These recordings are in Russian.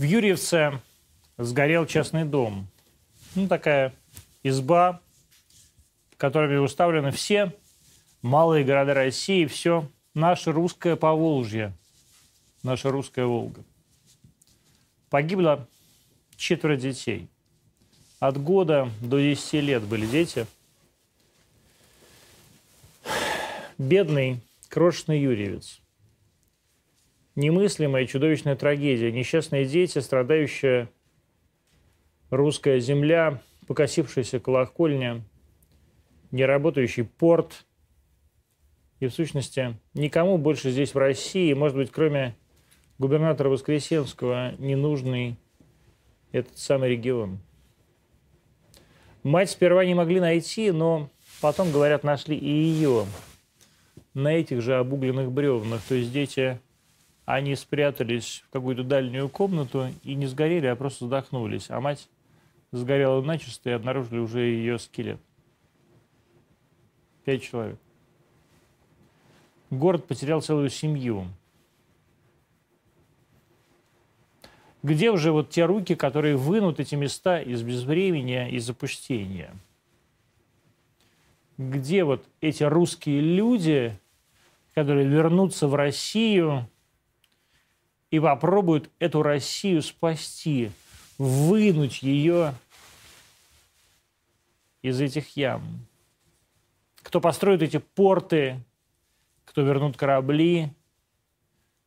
В Юрьевце сгорел частный дом. Ну, такая изба, в которой уставлены все малые города России, все наше русское Поволжье, наша русская Волга. Погибло четверо детей. От года до 10 лет были дети. Бедный крошечный Юрьевец. Немыслимая чудовищная трагедия. Несчастные дети, страдающая русская земля, покосившаяся колокольня, неработающий порт. И, в сущности, никому больше здесь, в России, может быть, кроме губернатора Воскресенского, не нужный этот самый регион. Мать сперва не могли найти, но потом, говорят, нашли и ее на этих же обугленных бревнах. То есть дети, они спрятались в какую-то дальнюю комнату и не сгорели, а просто задохнулись. А мать сгорела начисто и обнаружили уже ее скелет. Пять человек. Город потерял целую семью. Где уже вот те руки, которые вынут эти места из безвремени и запустения? Где вот эти русские люди, которые вернутся в Россию и попробуют эту Россию спасти, вынуть ее из этих ям? Кто построит эти порты, кто вернут корабли,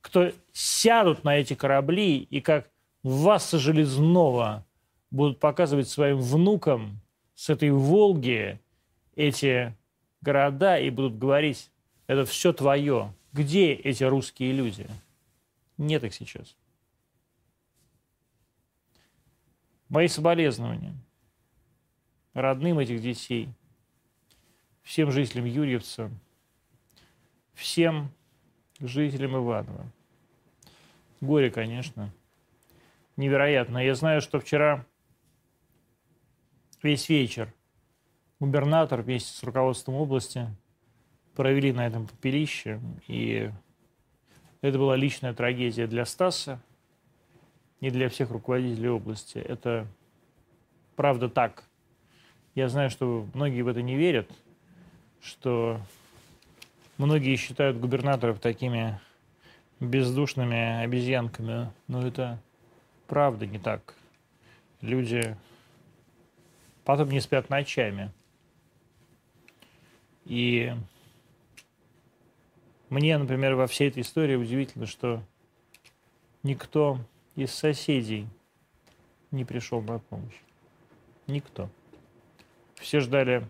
кто сядут на эти корабли и как Васса Железного будут показывать своим внукам с этой Волги эти города и будут говорить, это все твое. Где эти русские люди? Нет их сейчас. Мои соболезнования родным этих детей, всем жителям Юрьевца, всем жителям Иванова. Горе, конечно невероятно. Я знаю, что вчера весь вечер губернатор вместе с руководством области провели на этом попелище, и это была личная трагедия для Стаса и для всех руководителей области. Это правда так. Я знаю, что многие в это не верят, что многие считают губернаторов такими бездушными обезьянками, но это правда не так. Люди потом не спят ночами. И мне, например, во всей этой истории удивительно, что никто из соседей не пришел на помощь. Никто. Все ждали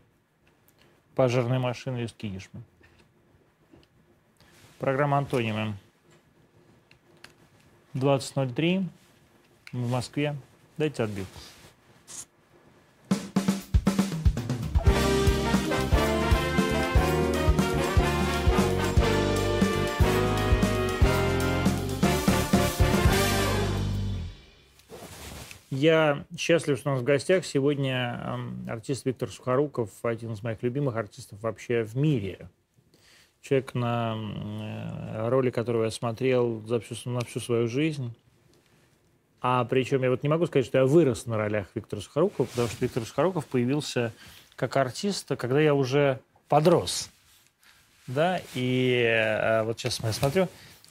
пожарной машины из Киишма. Программа «Антонимы». 20.03 в Москве. Дайте отбивку. Я счастлив, что у нас в гостях сегодня артист Виктор Сухоруков, один из моих любимых артистов вообще в мире. Человек, на э, роли которого я смотрел за всю, на всю свою жизнь. А причем я вот не могу сказать, что я вырос на ролях Виктора Сухорукова, потому что Виктор Сухоруков появился как артист, когда я уже подрос. Да, и э, вот сейчас я смотрю,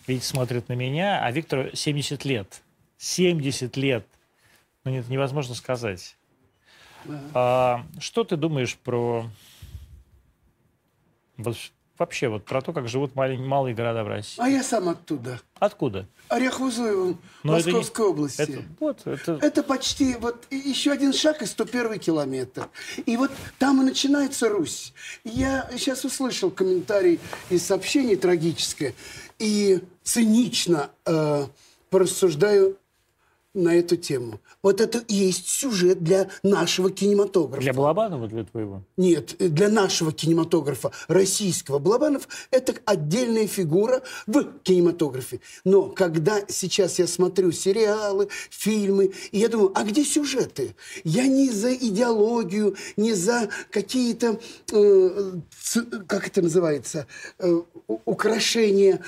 видите, смотрит на меня, а Виктору 70 лет. 70 лет. Ну, это невозможно сказать. Да. А, что ты думаешь про вообще вот про то, как живут маленькие, малые города в России. А я сам оттуда. Откуда? Орехово-Зуево, Московской не... области. Это, вот, это... это почти вот еще один шаг и 101 километр. И вот там и начинается Русь. Я сейчас услышал комментарий из сообщений трагическое и цинично э, порассуждаю на эту тему. Вот это и есть сюжет для нашего кинематографа. Для Балабанова, для твоего? Нет, для нашего кинематографа, российского. Балабанов – это отдельная фигура в кинематографе. Но когда сейчас я смотрю сериалы, фильмы, и я думаю, а где сюжеты? Я не за идеологию, не за какие-то, э, как это называется, э, украшения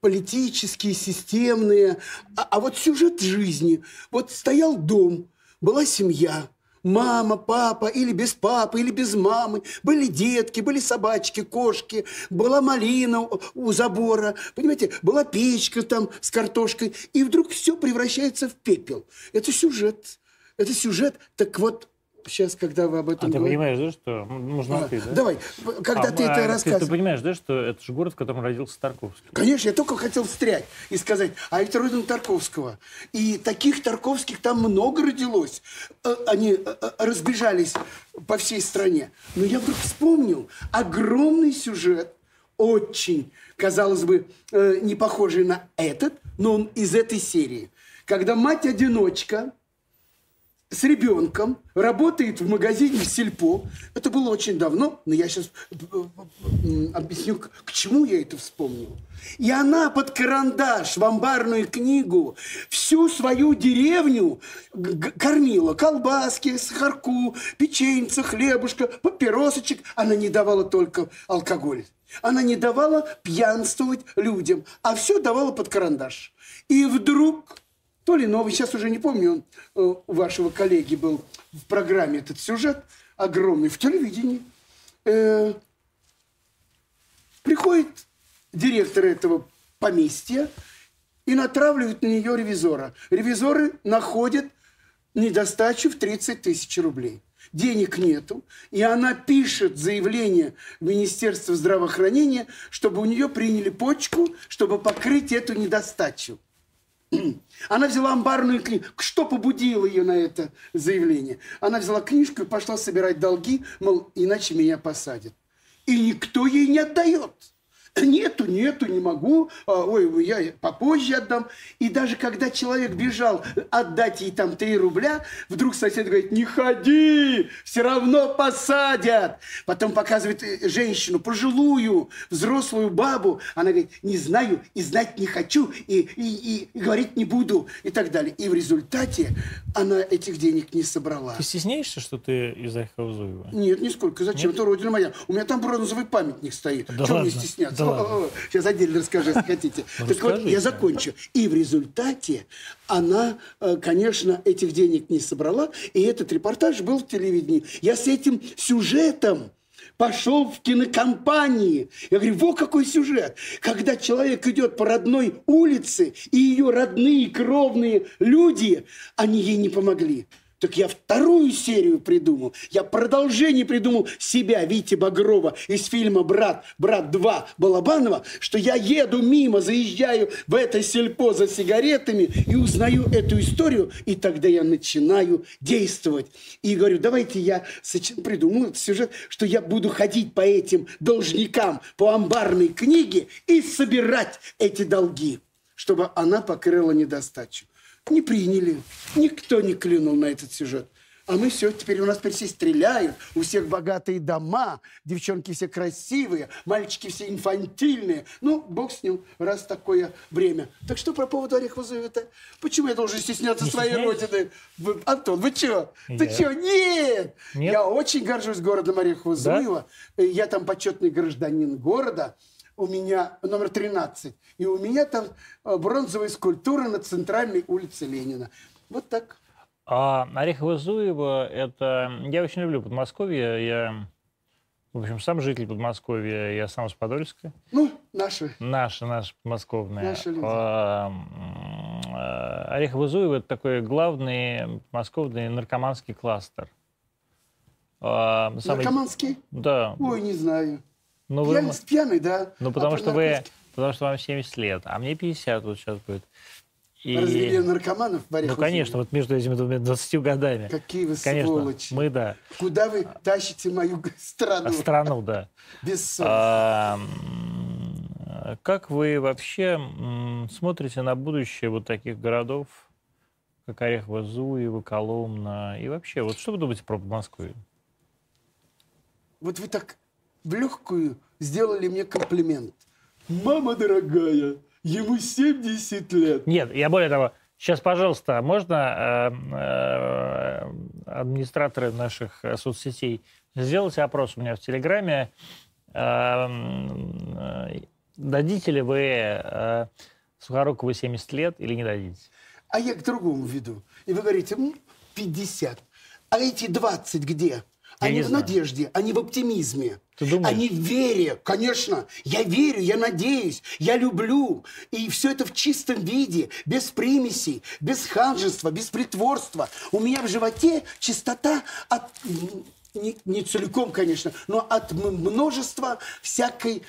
политические, системные, а, а вот сюжет жизни – Вот стоял дом, была семья, мама, папа, или без папы, или без мамы. Были детки, были собачки, кошки, была малина у забора, понимаете, была печка там с картошкой. И вдруг все превращается в пепел. Это сюжет. Это сюжет. Так вот, сейчас, когда вы об этом а говорите... ты понимаешь, да, что... Можно а, ты, да? Давай, когда а, ты а, это ты, рассказываешь... Ты понимаешь, да, что это же город, в котором родился Тарковский? Конечно, я только хотел встрять и сказать, а это родина Тарковского. И таких Тарковских там много родилось. Э, они э, э, разбежались по всей стране. Но я вдруг вспомнил огромный сюжет, очень, казалось бы, не похожий на этот, но он из этой серии. Когда мать-одиночка с ребенком, работает в магазине в Сельпо. Это было очень давно, но я сейчас э, э, объясню, к чему я это вспомнил. И она под карандаш в амбарную книгу всю свою деревню кормила. Колбаски, сахарку, печеньца, хлебушка, папиросочек. Она не давала только алкоголь. Она не давала пьянствовать людям, а все давала под карандаш. И вдруг то ли новый, сейчас уже не помню, он э, у вашего коллеги был в программе этот сюжет огромный в телевидении. Э, приходит директор этого поместья и натравливает на нее ревизора. Ревизоры находят недостачу в 30 тысяч рублей. Денег нету, и она пишет заявление в Министерство здравоохранения, чтобы у нее приняли почку, чтобы покрыть эту недостачу. Она взяла амбарную книгу. Что побудило ее на это заявление? Она взяла книжку и пошла собирать долги, мол, иначе меня посадят. И никто ей не отдает. Нету, нету, не могу. А, ой, я попозже отдам. И даже когда человек бежал отдать ей там 3 рубля, вдруг сосед говорит, не ходи, все равно посадят. Потом показывает э, женщину, пожилую, взрослую бабу. Она говорит, не знаю и знать не хочу, и, и, и, и говорить не буду, и так далее. И в результате она этих денег не собрала. Ты стесняешься, что ты из Айхаузуева? Нет, нисколько. Зачем? Нет? Это родина моя. У меня там бронзовый памятник стоит. Да Чего мне стесняться? Да Сейчас отдельно расскажу, если хотите. Ну, так вот, я закончу. И в результате она, э, конечно, этих денег не собрала, и этот репортаж был в телевидении. Я с этим сюжетом пошел в кинокомпании. Я говорю, вот какой сюжет. Когда человек идет по родной улице, и ее родные кровные люди, они ей не помогли. Так я вторую серию придумал. Я продолжение придумал себя, Вити Багрова, из фильма «Брат», «Брат 2» Балабанова, что я еду мимо, заезжаю в это сельпо за сигаретами и узнаю эту историю, и тогда я начинаю действовать. И говорю, давайте я придумаю сюжет, что я буду ходить по этим должникам, по амбарной книге и собирать эти долги, чтобы она покрыла недостачу. Не приняли. Никто не клюнул на этот сюжет. А мы все, теперь у нас теперь все стреляют, у всех богатые дома, девчонки все красивые, мальчики все инфантильные. Ну, бог с ним, раз такое время. Так что про поводу Орехова-Зуева-то? Почему я должен стесняться не своей родины? Вы, Антон, вы что? Ты что? Нет! Нет! Я очень горжусь городом Орехова-Зуева. Да? Я там почетный гражданин города у меня номер 13. И у меня там э, бронзовая скульптура на центральной улице Ленина. Вот так. А Орехово-Зуево, это... Я очень люблю Подмосковье. Я, в общем, сам житель Подмосковья. Я сам с Подольска. Ну, наши. Наши, наши подмосковные. Наши люди. А, Орехово-Зуево – это такой главный подмосковный наркоманский кластер. А, самый... Наркоманский? Да. Ой, не знаю. Ну, вы... пьяный, да. Ну, потому а что вы... Потому что вам 70 лет, а мне 50 вот сейчас будет. И... Развели наркоманов в Ну, конечно, вот между этими 20 годами. Какие вы конечно, сволочи. Мы, да. Куда вы тащите мою страну? Страну, да. Без а, Как вы вообще смотрите на будущее вот таких городов, как Орехово, Зуево, Коломна, и вообще, вот что вы думаете про Москву? Вот вы так в легкую сделали мне комплимент. Мама дорогая, ему 70 лет. Нет, я более того, сейчас, пожалуйста, можно э, э, администраторы наших э, соцсетей сделать опрос у меня в Телеграме. Э, э, дадите ли вы э, Сухорукову 70 лет или не дадите? а я к другому веду. И вы говорите, «М, 50. А эти 20 где? Они не в знаю. надежде, они в оптимизме. Ты думаешь? Они в вере, конечно. Я верю, я надеюсь, я люблю. И все это в чистом виде, без примесей, без ханжества, без притворства. У меня в животе чистота от... Не, не целиком, конечно, но от множества всякой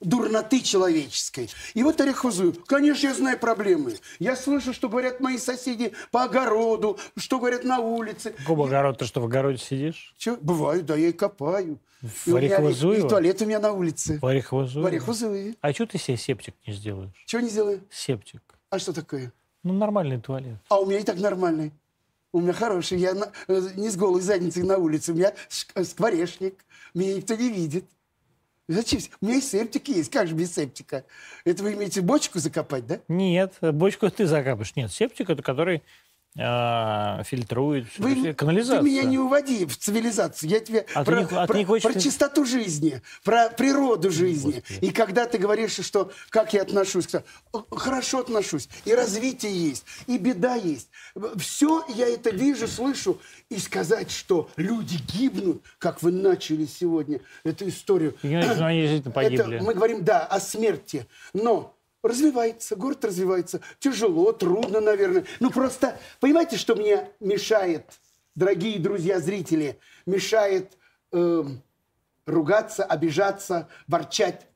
дурноты человеческой. И вот Орехозую, конечно, я знаю проблемы. Я слышу, что говорят мои соседи по огороду, что говорят на улице. Какого огород? Ты что, в огороде сидишь? Че, бываю, да, я и копаю. В Орехово-Зуево? И туалет у меня на улице. В Орехово-Зуево? В Орехово-Зуеве. А что ты себе септик не сделаешь? Чего не сделаю? Септик. А что такое? Ну, нормальный туалет. А у меня и так нормальный. У меня хороший. Я на- э, не с голой задницей на улице. У меня э, скворечник. Меня никто не видит. Зачем? У меня и септик есть. Как же без септика? Это вы имеете бочку закопать, да? Нет, бочку ты закапаешь. Нет, септик это который фильтрует. всё. Вы, Это ты меня не уводи в цивилизацию. Я тебе А про, не- а про- не хочешь про чистоту жизни, про природу жизни. И когда ты говоришь, что как я отношусь, к- хорошо отношусь, и развитие есть, и беда есть. Все я это вижу, слышу. И сказать, что люди гибнут, как вы начали сегодня эту историю. Геннадий, ну, они действительно погибли. Это мы говорим, да, о смерти. Но развивается, город развивается. Тяжело, трудно, наверное. Ну, просто, понимаете, что мне мешает, дорогие друзья, зрители, мешает эм, ругаться, обижаться, ворчать?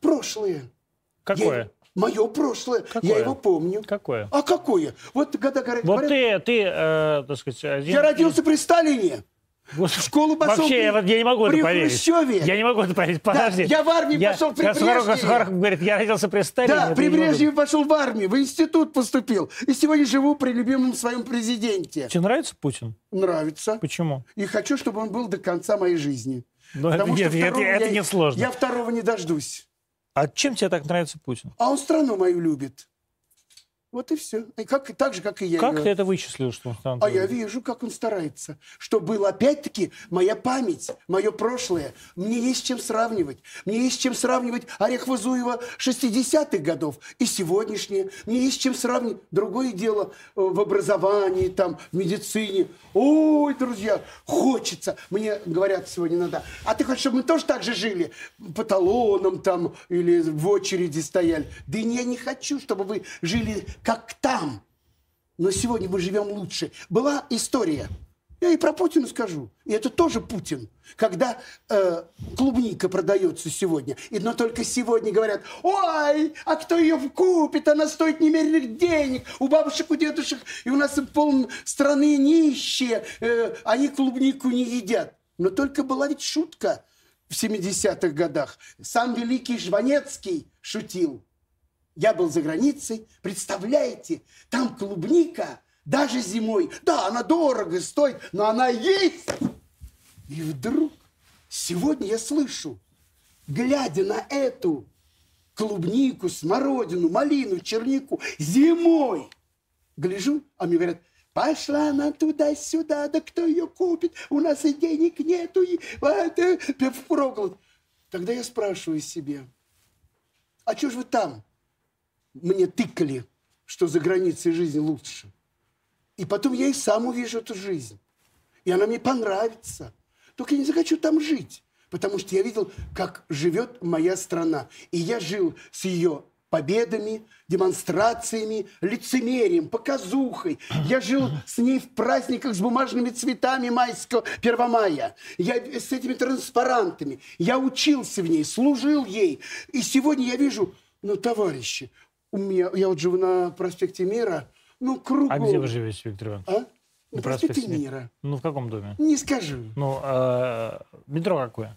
Прошлое. Какое? Мое прошлое. Какое? Я его помню. Какое? А какое? Вот когда говорят... Вот ты, ты, э, так сказать, один... Я родился при Сталине. Господи, в школу пошел Вообще, при- я, я не могу при это поверить. Хрущеве. Я не могу это поверить. Подожди. я в армию пошел при Сухоруков- Брежневе. Сухоруков говорит, я родился при Сталине. Да, это при я. Брежневе пошел в армию, в институт поступил. И сегодня живу при любимом своем президенте. Тебе нравится Путин? Нравится. Почему? И хочу, чтобы он был до конца моей жизни. Ну, это Потому что нет, это- это я- не сложно. Я второго не дождусь. А чем тебе так нравится Путин? А он страну мою любит. Вот и все. И как, так же, как и я. Как его. ты это вычислил, что он станет? А я вижу, как он старается. Что было опять-таки моя память, мое прошлое. Мне есть чем сравнивать. Мне есть чем сравнивать Орехово-Зуева 60-х годов и сегодняшнее. Мне есть чем сравнивать. Другое дело э, в образовании, там, в медицине. Ой, друзья, хочется. Мне говорят сегодня иногда, а ты хочешь, чтобы мы тоже так же жили? По талонам там или в очереди стояли. Да я не хочу, чтобы вы жили как там. Но сегодня мы живем лучше. Была история. Я и про Путина скажу. И это тоже Путин. Когда э, клубника продается сегодня, и но только сегодня говорят, ой, а кто ее купит? Она стоит немеренных денег. У бабушек, у дедушек, и у нас пол страны нищие. э, они клубнику не едят. Но только была ведь шутка в 70-х годах. Сам великий Жванецкий шутил. Я был за границей, представляете, там клубника даже зимой. Да, она дорого стоит, но она есть. И вдруг сегодня я слышу, глядя на эту клубнику, смородину, малину, чернику зимой, гляжу, а мне говорят, пошла она туда-сюда, да кто ее купит? У нас и денег нету, и это, впроголодь. Тогда я спрашиваю себе, а что же вы там мне тыкали, что за границей жизнь лучше? И потом я и сам увижу эту жизнь. И она мне понравится. Только я не захочу там жить. Потому что я видел, как живет моя страна. И я жил с ее победами, демонстрациями, лицемерием, показухой. Я жил с ней в праздниках с бумажными цветами майского 1 мая. Я с этими транспарантами. Я учился в ней, служил ей. И сегодня я вижу, ну, товарищи, у меня, я вот живу на проспекте Мира, ну, кругом. А где вы живете, Виктор Иванович? А? На проспекте проспекте Мира. Ну, в каком доме? Не скажу. Ну, э, метро какое?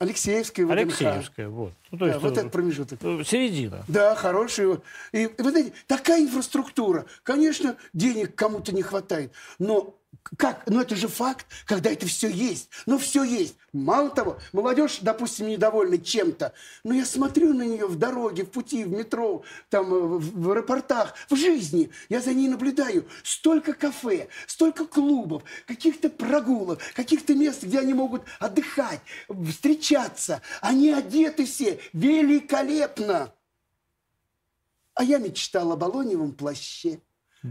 Алексеевская, ВДНХ. Алексеевская, вот. Ну, то Да, есть, вот э, этот промежуток. э, середина. Да, хороший. И, и вы знаете, такая инфраструктура. Конечно, денег кому-то не хватает, но как? Но это же факт, когда это все есть. Но все есть. Мало того, молодежь, допустим, недовольна чем-то. Но я смотрю на нее в дороге, в пути, в метро, там, э, в, аэропортах, в жизни. Я за ней наблюдаю. Столько кафе, столько клубов, каких-то прогулок, каких-то мест, где они могут отдыхать, встречаться. Они одеты все великолепно. А я мечтал о балоневом плаще,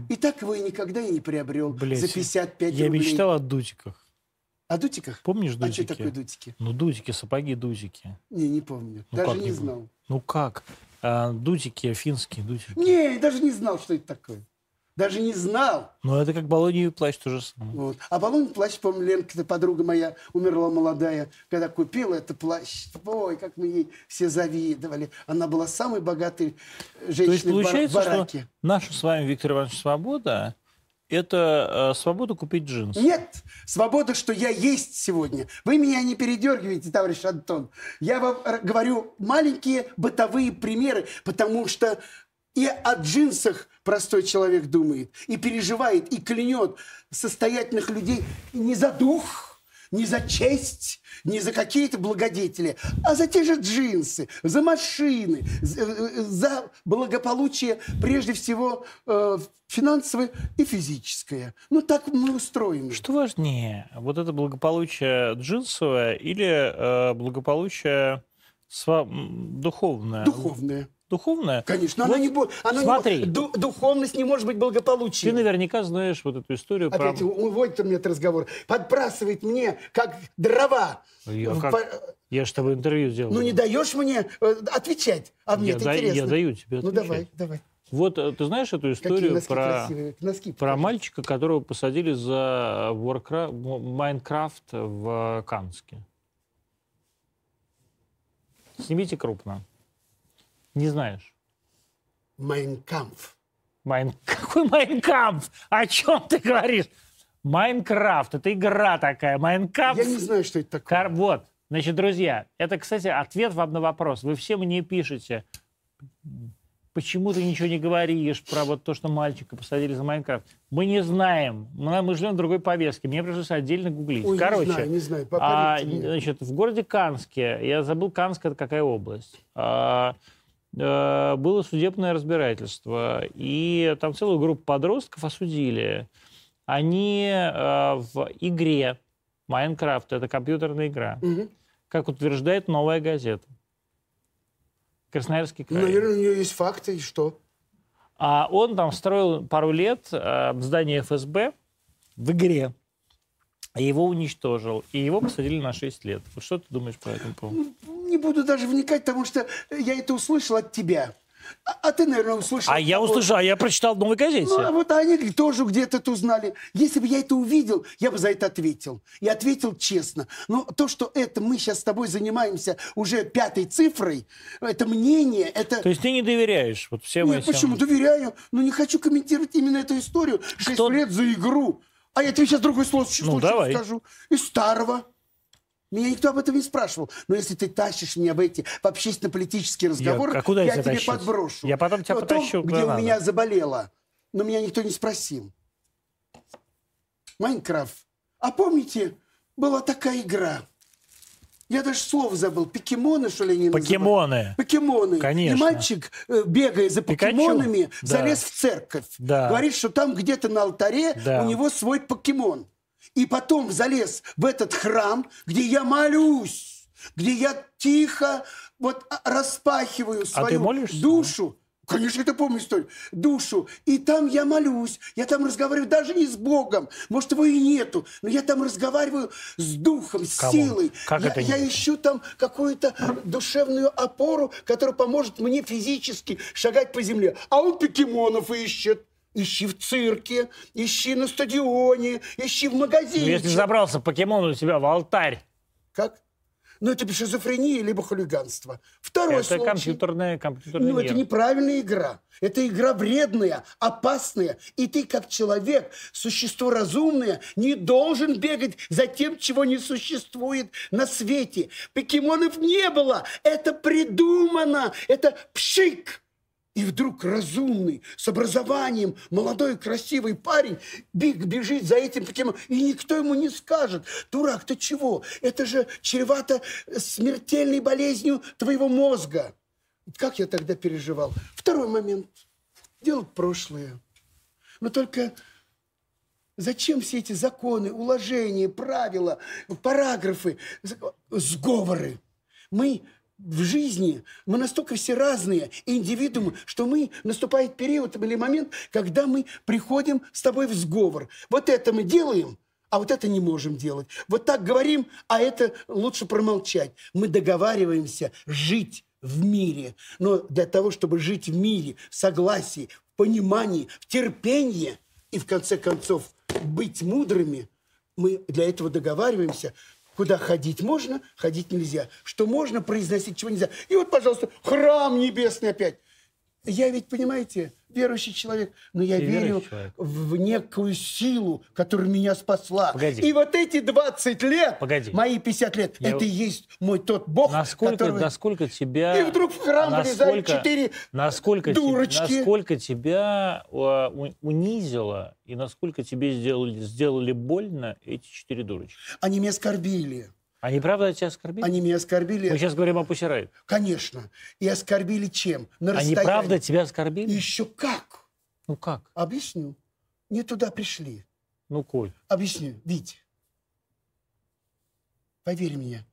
И так его и никогда и не приобрел Блядь, за 55 Я рублей. мечтал о дутиках. О дутиках? Помнишь А дутики? что такое дутики? Ну, дутики, сапоги, дутики. Не, не помню. Ну, даже не знал. Ну как? А, дутики, финские дутики. Не, даже не знал, что это такое. Даже не знал. Ну, это как баллоневый плащ, то же самое. Вот. А баллон плащ, помню, Ленка, подруга моя, умерла молодая, когда купила этот плащ. Ой, как мы ей все завидовали. Она была самой богатой То есть женщиной в бар- получается, что бараке. наша с вами, Виктор Иванович, свобода – это э, свобода купить джинсы. Нет, свобода, что я есть сегодня. Вы меня не передергиваете, товарищ Антон. Я вам р- говорю маленькие бытовые примеры, потому что и о джинсах простой человек думает, и переживает, и клянет состоятельных людей не за дух, не за честь, не за какие-то благодетели, а за те же джинсы, за машины, за, э, за благополучие, прежде всего, э, финансовое и физическое. Ну, так мы устроены. Что важнее, вот это благополучие джинсовое или э, благополучие сва- духовное? Духовное. Духовное? Конечно, Вот она не будет. Она не смотри. ду- духовность не может быть Ты благополучием. наверняка знаешь вот эту историю про... Опять уводит он мне этот разговор. Подбрасывает мне, как дрова. Я, В как- я же с тобой интервью сделал. Ну, не даешь мне э, отвечать. А мне я, это да- интересно. я даю тебе Ну, отвечать. давай, давай. Вот э, ты знаешь эту историю носки про, красивые. Носки про мальчика, которого посадили за Warcraft, Майнкрафт в Канске? Снимите крупно. Не знаешь. Майнкамф. Майн... Какой Майнкамп? О чем ты говоришь? Майнкрафт. Это игра такая. Майнкрафт. Я не знаю, что это такое. Кар- Вот. Значит, друзья, это, кстати, ответ вам на вопрос. Вы все мне пишете, почему ты ничего не говоришь про вот то, что мальчика посадили за Майнкрафт. Мы не знаем. Мы, мы живем в другой повестке. Мне пришлось отдельно гуглить. Ой, Короче, не знаю, не знаю. А, значит, в городе Канске, я забыл, Канск это какая область, а, было судебное разбирательство, и там целую группу подростков осудили. Они э, в игре Майнкрафт, это компьютерная игра, Мгм. как утверждает новая газета. Красноярский край. Наверное, у нее есть факты, и что? А он там строил пару лет э, здание ФСБ в игре. И его уничтожил. И его посадили на 6 лет. Что ты думаешь по этому поводу? Не буду даже вникать, потому что я это услышал от тебя. А, а ты, наверное, услышал. А я услышал, а я прочитал в новой газете. Ну, а вот они тоже где-то это узнали. Если бы я это увидел, я бы за это ответил. И ответил честно. Но то, что это мы сейчас с тобой занимаемся уже пятой цифрой, это мнение, это... То есть ты не доверяешь вот всем Нет, этим? почему? Доверяю. Но не хочу комментировать именно эту историю. Шесть Кто- лет за игру. А я тебе сейчас другой случай, Ну, случай давай. скажу. Из старого. Меня никто об этом не спрашивал. Но если ты тащишь меня в эти в общественно-политические разговоры, а куда я я тебя подброшу. Я потом тебя то, потащу, где у надо. меня заболело. Но меня никто не спросил. Майнкрафт. А помните, была такая игра. Я даже слово забыл. Покемоны, что ли, они называют? Покемоны. Покемоны. Конечно. И мальчик, э, бегая за Пикачу. покемонами, Да. залез в церковь. Да. Говорит, что там где-то на алтаре Да. у него свой покемон. И потом залез в этот храм, где я молюсь, где я тихо вот а, распахиваю свою молишься, душу. Конечно, это помню историю. Душу. И там я молюсь. Я там разговариваю даже не с Богом. Может, его и нету. Но я там разговариваю с духом, с Come on. силой. Как я, это я ищу там какую-то душевную опору, которая поможет мне физически шагать по земле. А он покемонов ищет. Ищи в цирке, ищи на стадионе, ищи в Ну, магазине. если забрался покемон у тебя в алтарь, Как? Ну, это шизофрения, либо хулиганство. Второй это случай. компьютерная, компьютерный Ну, это неправильная игра. Это игра вредная, опасная. И ты, как человек, существо разумное, не должен бегать за тем, чего не существует на свете. Покемонов не было. Это придумано. Это пшик. И вдруг разумный, с образованием, молодой красивый парень бег, бежит за этим покемоном, и никто ему не скажет, дурак, ты чего? Это же чревато смертельной болезнью твоего мозга. Как я тогда переживал? Второй момент. Дело прошлое. Но только зачем все эти законы, уложения, правила, параграфы, сговоры? Мы в жизни мы настолько все разные индивидуумы, что мы наступает период или момент, когда мы приходим с тобой в сговор. Вот это мы делаем, а вот это не можем делать. Вот так говорим, а это лучше промолчать. Мы договариваемся жить в мире. Но для того, чтобы жить в мире, в согласии, в понимании, в терпении и, в конце концов, быть мудрыми, мы для этого договариваемся, Куда ходить можно, ходить нельзя. Что можно произносить, чего нельзя. И вот, пожалуйста, храм небесный опять. Я ведь, понимаете, верующий человек, но я Ты верю в некую силу, которая меня спасла. Погоди. И вот эти 20 лет, Погоди. мои 50 лет, Я- это и есть мой тот Бог, Насколько, который... насколько тебя... И вдруг в храм насколько- четыре насколько, дурочки. насколько тебя а, унизило и насколько тебе сделали, сделали больно эти четыре дурочки? Они меня оскорбили. Они правда тебя оскорбили? Они меня оскорбили, Мы сейчас говорим о Пусирайт. конечно. И оскорбили чем? На Они расстоянии. правда тебя оскорбили? Еще как? Ну как? Объясню. Не туда пришли. Ну, Коль, Объясню. Вить, поверь мне,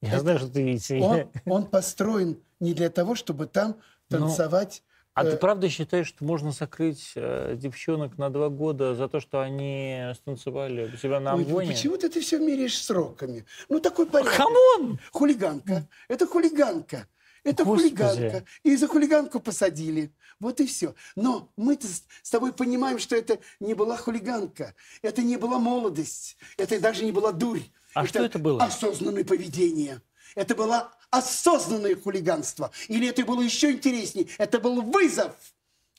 я Это- знаю, что ты видите. он, он построен не для того, чтобы там Ну, танцевать. А э, ты правда считаешь, что можно закрыть э, девчонок на два года за то, что они станцевали у себя на Ой, амвоне? почему ты это все меряешь сроками? Ну, такой порядок. Come on! Хулиганка. Это хулиганка. Это Господи. хулиганка. И за хулиганку посадили. Вот и все. Но мы-то с с тобой понимаем, что это не была хулиганка. Это не была молодость. Это даже не была дурь. А что это было? Осознанное поведение. Это было осознанное хулиганство. Или это было еще интереснее. Это был вызов.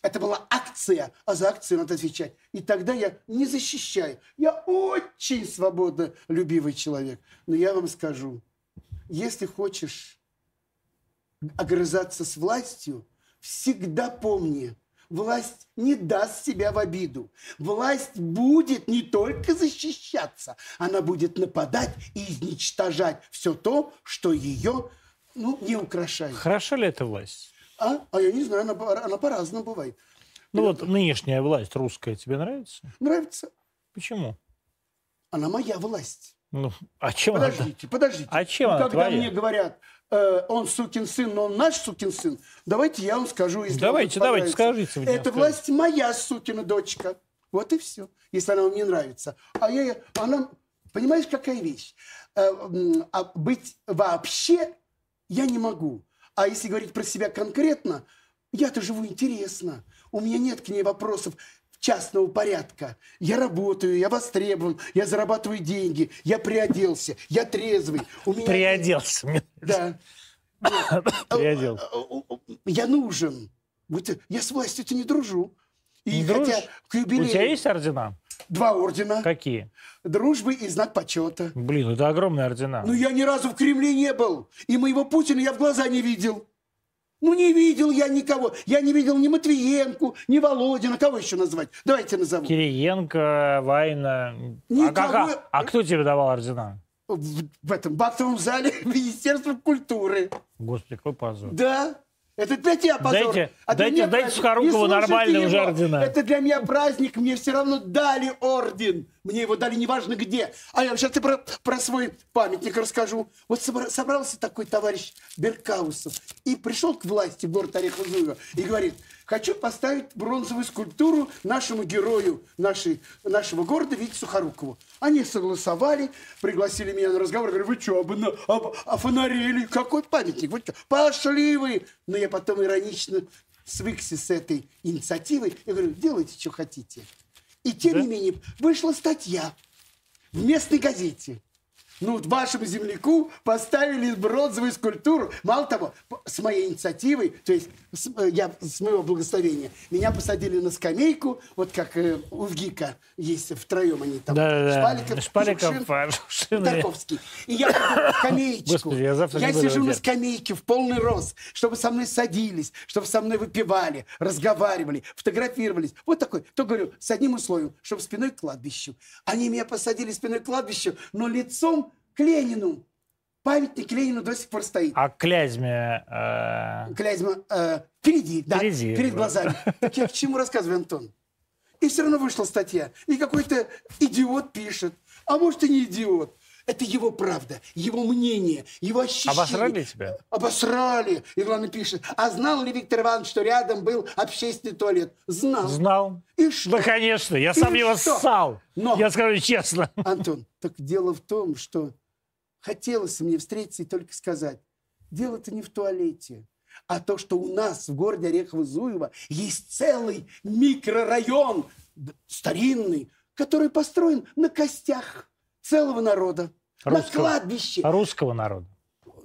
Это была акция, а за акцию надо отвечать. И тогда я не защищаю. Я очень свободно любивый человек. Но я вам скажу, если хочешь огрызаться с властью, всегда помни, власть не даст себя в обиду. Власть будет не только защищаться, она будет нападать и изничтожать все то, что ее ну, не украшает. Хороша ли эта власть? А, а я не знаю, она, она по-разному бывает. Ну вот нынешняя власть русская тебе нравится? Нравится? Почему? Она моя власть. Ну, а чем она? Подождите, подождите. А чем Ну, она Когда твоя? мне говорят, э, он сукин сын, но он наш сукин сын, давайте я вам скажу, если Давайте, давайте, скажите мне, Это скажите. власть моя сукина дочка. Вот и все, если она вам не нравится. А я, она, понимаешь, какая вещь? Э, а быть вообще я не могу. А если говорить про себя конкретно, я-то живу интересно. У меня нет к ней вопросов частного порядка. Я работаю, я востребован, я зарабатываю деньги, я приоделся, я трезвый. У меня Приоделся. Да. Приоделся. Я нужен. Вот Я с властью-то не дружу. И Не хотя дружишь? к У юбилею тебя есть ордена? два ордена, Какие? дружбы и знак почета. Блин, это огромные ордена. Но я ни разу в Кремле не был. И моего Путина я в глаза не видел. Ну, не видел я никого. Я не видел ни Матвиенку, ни Володина. Кого еще назвать? Давайте назову. Кириенко, Вайна. А, Никого- как- а- а кто тебе давал ордена? В, в этом бактовом зале Министерства культуры. Господи, какой позор. Да. Это для тебя позор. Дайте- а для дайте- дайте слушайте нормальные уже ордена. Это для меня праздник. Мне все равно дали орден. Мне его дали неважно где. А я сейчас про, про свой памятник расскажу. Вот собра- собрался такой товарищ Беркаусов и пришел к власти в город Орехово-Зуево и говорит, хочу поставить бронзовую скульптуру нашему герою нашей, нашего города Вите Сухорукову. Они согласовали, пригласили меня на разговор. Говорю, вы что, обна- об- офонарели? Какой памятник? Вы чё? Пошли вы! Но я потом иронично свыкся с этой инициативой. Я говорю, делайте, что хотите. И тем Да? не менее, вышла статья в местной газете. Ну, вашему земляку поставили бронзовую скульптуру. Мало того, с моей инициативой, то есть с, э, я, с моего благословения, меня посадили на скамейку, вот как э, у ВГИКа есть втроем они там. Да-да-да. Шпаликов, Шпаликов, Шукшин, Шукшин и- Тарковский. И я на скамеечку. Господи, я завтра буду сижу на скамейке в полный рост, чтобы со мной садились, чтобы со мной выпивали, разговаривали, фотографировались. Вот такой. То говорю, с одним условием, чтобы спиной к кладбищу. Они меня посадили спиной к кладбищу, но лицом к Ленину. Памятник Ленину до сих пор стоит. А Клязьме... э, Клязьма э, впереди, да, Впереди, перед глазами. Так я к чему рассказываю, Антон? И все равно вышла статья. И какой-то идиот пишет. А может и не идиот. Это его правда, его мнение, его ощущение. Обосрали тебя? Обосрали. И главное пишет, а знал ли Виктор Иванович, что рядом был общественный туалет? Знал. Знал. И что? Да, конечно, я сам И его что? ссал. Но- Я скажу честно. Антон, так дело в том, что хотелось мне встретиться и только сказать, дело-то не в туалете, а то, что у нас в городе Орехово-Зуево есть целый микрорайон, старинный, который построен на костях целого народа. На Русского. кладбище Русского народа.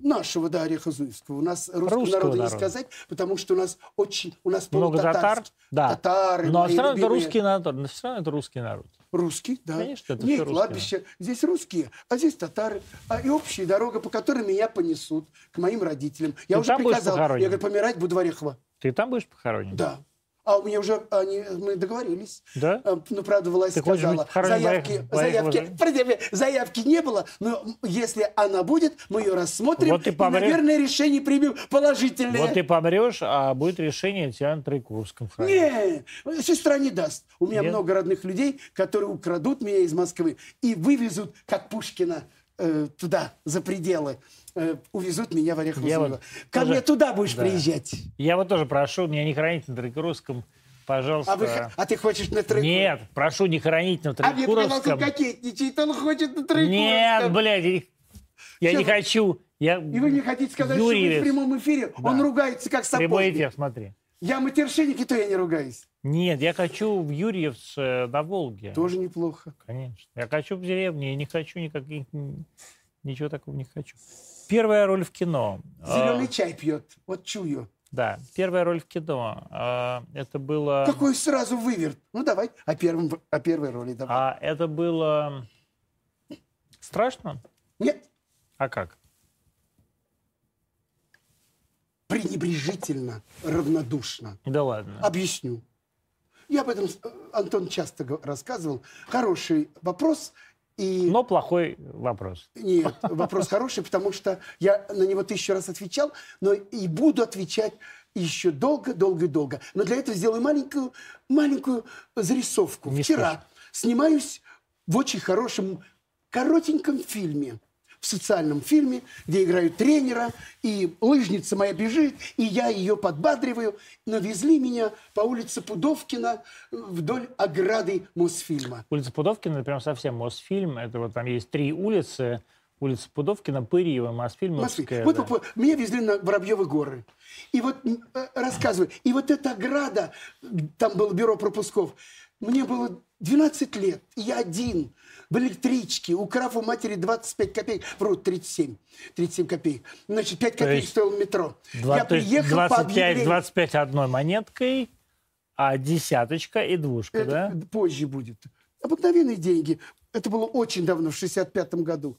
нашего, да, Орехо-Зуевского. У нас русского Русского народа не народа. сказать, потому что у нас очень, у нас Много татар? Да. Татары, Но мои все равно это русский народ. Все равно это русский народ. Русский, да. Конечно, это Не всё русские. кладбище. Здесь русские, а здесь татары. А и общая дорога, по которой меня понесут к моим родителям. Я Ты уже приказал. Я говорю, помирать буду в Орехово. Ты там будешь похоронен? Да. А у меня уже они, мы договорились. Да? А, Ну, правда, власть Ты сказала, заявки, заявки, да? подожди, заявки не было, но если она будет, мы ее рассмотрим Вот ты и, помрешь. наверное, решение примем положительное. Вот ты помрешь, а будет решение тебя на Троекурском хоронить. Не, сестра не даст. У меня Нет? много родных людей, которые украдут меня из Москвы и вывезут, как Пушкина, э, туда, за пределы. Э, увезут меня в орехово Я вот Ко тоже- мне туда будешь да. приезжать. Я вот тоже прошу меня не хранить на Троекурском, пожалуйста. А, вы а ты хочешь на Троекур- Нет, прошу не хранить на А мне показалось, он Троекуровском. кокетничает, он хочет на Троекуровском. Нет, блядь, я Чё не хочу. Я... И вы не хотите сказать, что вы Юрьевец. в прямом эфире? Он Да. ругается, как Прямой сапожник. эфир, смотри. Я матершинник, и то я не ругаюсь. Нет, я хочу в Юрьевце на Волге. Тоже неплохо. Конечно. Я хочу в деревне, я не хочу никаких... Ничего такого не хочу. Первая роль в кино. Зеленый А, чай пьет. Вот чую. Да, первая роль в кино. А, Это было... Какой сразу выверт. Ну, давай о, первом, о первой роли. Давай. А это было страшно? Нет, А как? пренебрежительно, равнодушно. Да ладно. Объясню. Я об этом, э, Антон, часто рассказывал. Хороший вопрос. И Но плохой вопрос. нет, вопрос хороший, потому что я на него тысячу раз отвечал, но и буду отвечать еще долго, долго, долго. Но для этого сделаю маленькую, маленькую зарисовку. Не Вчера снимаюсь в очень хорошем, коротеньком фильме. В социальном фильме, где играют тренера, и лыжница моя бежит, и я ее подбадриваю. Но везли меня по улице Пудовкина э, вдоль ограды Мосфильма. Улица Пудовкина, прям совсем Мосфильм. Это вот там есть три улицы. Улица Пудовкина, Пырьева, Москве. Мосфильмовская. Вот да. по- меня везли на Воробьевы горы. И вот э, рассказываю. И вот эта ограда, там было бюро пропусков, мне было 12 лет, и я один, в электричке, украв у матери 25 копеек, вру, 37, 37 копеек. Значит, 5 копеек стоил метро. Два- я то есть приехал по 25, объявлению. 25 одной монеткой, а десяточка и двушка, Это да? позже будет. Обыкновенные деньги. Это было очень давно, в 65 году.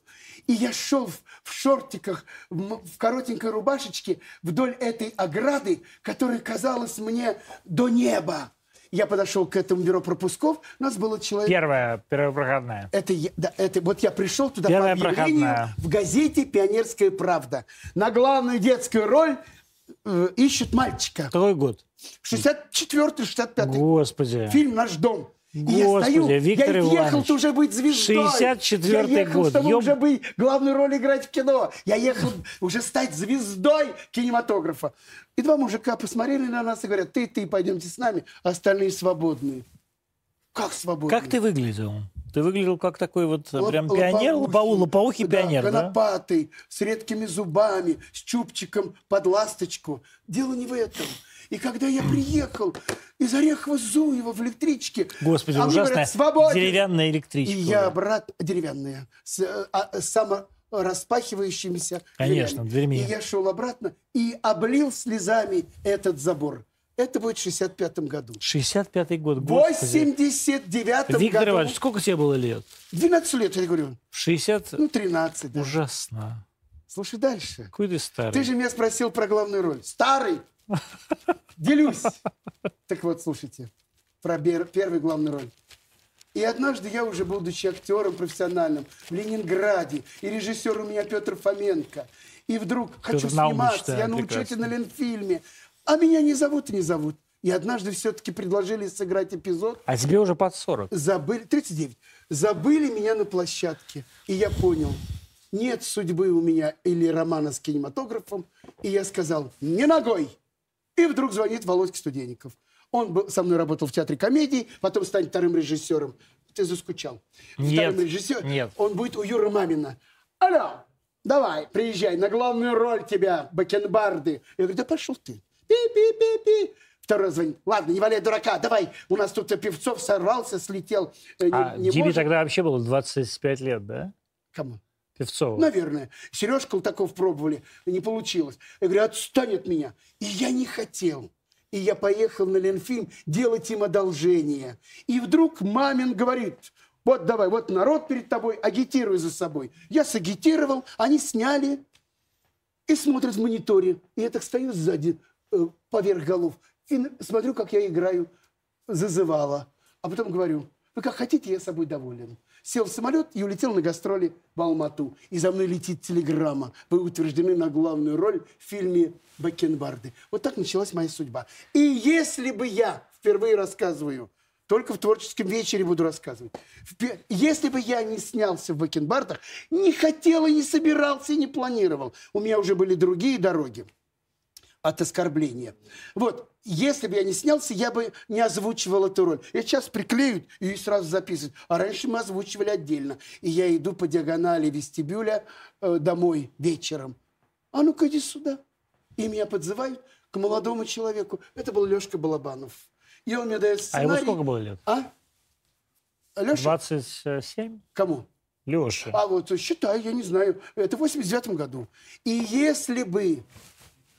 И я шел в, в шортиках, в, в коротенькой рубашечке вдоль этой ограды, которая казалась мне до неба. Я подошел к этому бюро пропусков, у нас было человек... Первая, первопроходная. Это, я- да, это вот я пришел туда Первая по объявлению проходная. в газете «Пионерская правда». На главную детскую роль э, ищут мальчика. Какой год? 64-65 Господи. Фильм «Наш дом». И я Господи, стою, Виктор я Иванович. ехал уже быть звездой. 64-й я ехал, год, чтобы ёб- уже быть, главную роль играть в кино. Я ехал уже стать звездой кинематографа. И два мужика посмотрели на нас и говорят, ты, ты, пойдемте с нами, остальные свободные. Как свободные? Как ты выглядел? Ты выглядел как такой вот Лоп- прям пионер, лопоухий, лопоухий да, пионер, да? конопатый, с редкими зубами, с чубчиком под ласточку. Дело не в этом. И когда я приехал из Орехова-Зуева в электричке, Господи, а ужасная говорят, деревянная электричка. И я обратно... Деревянная. С, а, самораспахивающимися Конечно, дверьми. И я шел обратно и облил слезами этот забор. Это будет в 65-м году. 65-й год, В господи. 89-м Виктор году... Иванович, сколько тебе было лет? 12 лет, я говорю. В 60? Ну, 13, да. Ужасно. Слушай дальше. Какой ты старый. Ты же меня спросил про главную роль. Старый! Делюсь. Так вот, слушайте, про первую главную роль. И однажды я уже, будучи актером профессиональным в Ленинграде, и режиссер у меня Петр Фоменко, и вдруг хочу сниматься, да, я на учете на Ленфильме, а меня не зовут и не зовут. И однажды все-таки предложили сыграть эпизод. А тебе уже под 40. Забыли, 39. Забыли меня на площадке. И я понял, нет судьбы у меня или романа с кинематографом. И я сказал, не ногой. И вдруг звонит Володька Студенников. Он был, со мной работал в театре комедии, потом станет вторым режиссером. Ты заскучал. Нет, Вторым режиссером. нет. Он будет у Юры Мамина. Алло, давай, приезжай, на главную роль тебя, бакенбарды. Я говорю, да пошел ты. Пи-пи-пи-пи. Второй звонит. Ладно, не валяй дурака, давай. У нас тут Певцов сорвался, слетел. э, не- А не тебе может. тогда вообще было 25 лет, да? Кому? Певцова. Наверное. Сереж Колтаков пробовали, не получилось. Я говорю, отстань от меня. И я не хотел. И я поехал на Ленфильм делать им одолжение. И вдруг мамин говорит, вот давай, вот народ перед тобой, агитируй за собой. Я сагитировал, они сняли и смотрят в мониторе. И я так стою сзади, э, поверх голов, и смотрю, как я играю зазывала. А потом говорю, вы как хотите, я собой доволен. Сел в самолет и улетел на гастроли в Алмату. И за мной летит телеграмма. Вы утверждены на главную роль в фильме «Бакенбарды». Вот так началась моя судьба. И если бы я, впервые рассказываю, только в творческом вечере буду рассказывать. Если бы я не снялся в «Бакенбардах», не хотел и не собирался, и не планировал. У меня уже были другие дороги от оскорбления. Вот, если бы я не снялся, я бы не озвучивал эту роль. Я сейчас приклеют и сразу записывают. А раньше мы озвучивали отдельно. И я иду по диагонали вестибюля э, домой вечером. А ну-ка иди сюда. И меня подзывают к молодому человеку. Это был Лешка Балабанов. И он мне дает А сценарий. ему сколько было лет? А? Леша? 27? Кому? Леша. А вот считай, я не знаю. Это в 89 году. И если бы...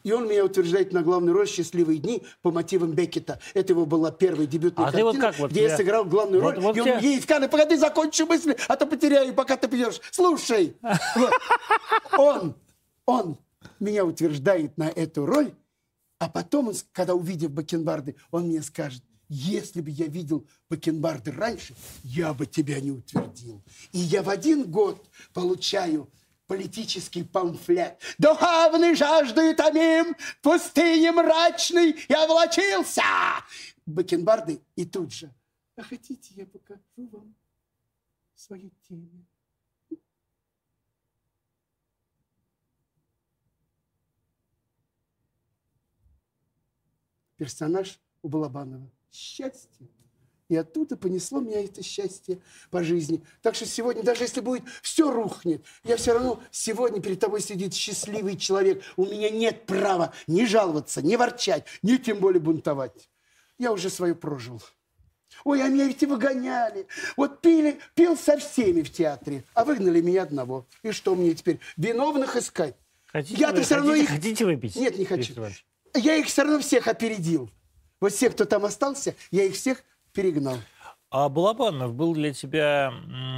И он меня утверждает на главную роль «Счастливые дни» по мотивам Беккета. Это его была первая дебютная А ты вот картина, как вот где я я- сыграл главную Вот- роль. вот и он я- едет в Канны, погоди, закончу мысли, а то потеряю, пока ты пьешь. Слушай. Он, он меня утверждает на эту роль, а потом, он, когда увидев бакенбарды, он мне скажет, если бы я видел бакенбарды раньше, я бы тебя не утвердил. И я в один год получаю политический памфлет. Духовный жаждой томим, в пустыне мрачный я влачился. Бакенбарды и тут же. А хотите, я покажу вам свою тему? персонаж у Балабанова. Счастье. И оттуда понесло меня это счастье по жизни. Так что сегодня, даже если будет все рухнет, я все равно сегодня перед тобой сидит счастливый человек. У меня нет права ни жаловаться, ни ворчать, ни тем более бунтовать. Я уже свое прожил. Ой, а меня ведь и выгоняли. Вот пили, пил со всеми в театре, а выгнали меня одного. И что мне теперь, виновных искать? Хотите, Я-то вы- все равно хотите, их... хотите выпить? Нет, не хочу. Я их все равно всех опередил. Вот всех, кто там остался, я их всех перегнал. А Балабанов был для тебя...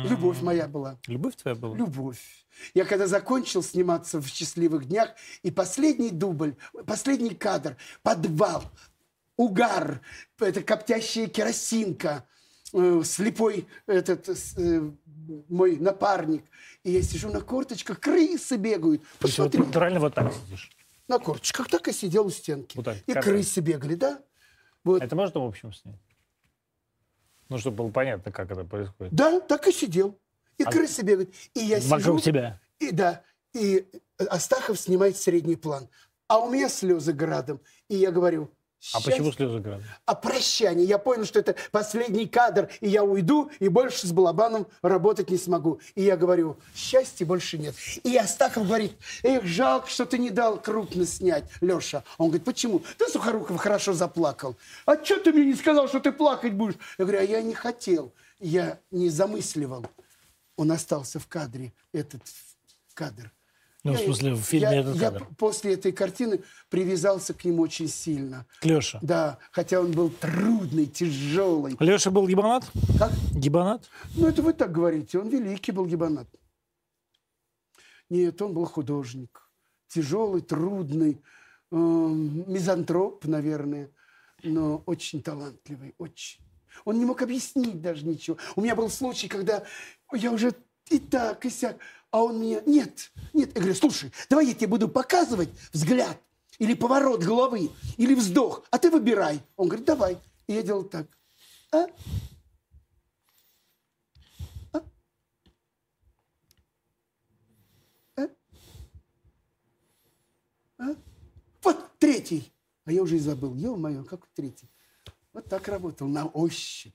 Любовь моя была. Любовь твоя была? Любовь. Я когда закончил сниматься в «Счастливых днях», и последний дубль, последний кадр, подвал, угар, это коптящая керосинка, э, слепой этот э, мой напарник. И я сижу на корточках, крысы бегают. То есть вот Посмотри, натурально вот так сидишь. на корточках так и сидел у стенки. Вот так, и крысы бегали, да? Вот. Это можно в общем снять? Ну, чтобы было понятно, как это происходит. Да, так и сидел. И крысы бегают. И я Вокруг сижу, тебя. И да, и Астахов снимает средний план. А у меня слезы градом. И я говорю, А «Счастье, почему слезы града? а прощание. Я понял, что это последний кадр, и я уйду, и больше с Балабаном работать не смогу. И я говорю, счастья больше нет. И Астахов говорит, эх, жалко, что ты не дал крупно снять, Леша. Он говорит, почему? Ты, Сухоруков, хорошо заплакал. А что ты мне не сказал, что ты плакать будешь? Я говорю, а я не хотел, я не замысливал. Он остался в кадре, этот кадр. Ну, в смысле, в фильме я- этот я кадр. после этой картины привязался к нему очень сильно. Леша. Да, хотя он был трудный, тяжелый. Леша был гибанат? Как? Гибанат? Ну, это вы так говорите. Он великий был гибанат. Нет, он был художник. Тяжелый, трудный, эм, мизантроп, наверное, но очень талантливый, очень. Он не мог объяснить даже ничего. У меня был случай, когда я уже и так, и сяк, а он мне, нет, нет. Я говорю, слушай, давай я тебе буду показывать взгляд. или поворот головы, или вздох, а ты выбирай. Он говорит, давай. И я делал так. А? А? А? А? Вот третий. А я уже и забыл. Ё-моё, какой третий? Вот так работал, на ощупь.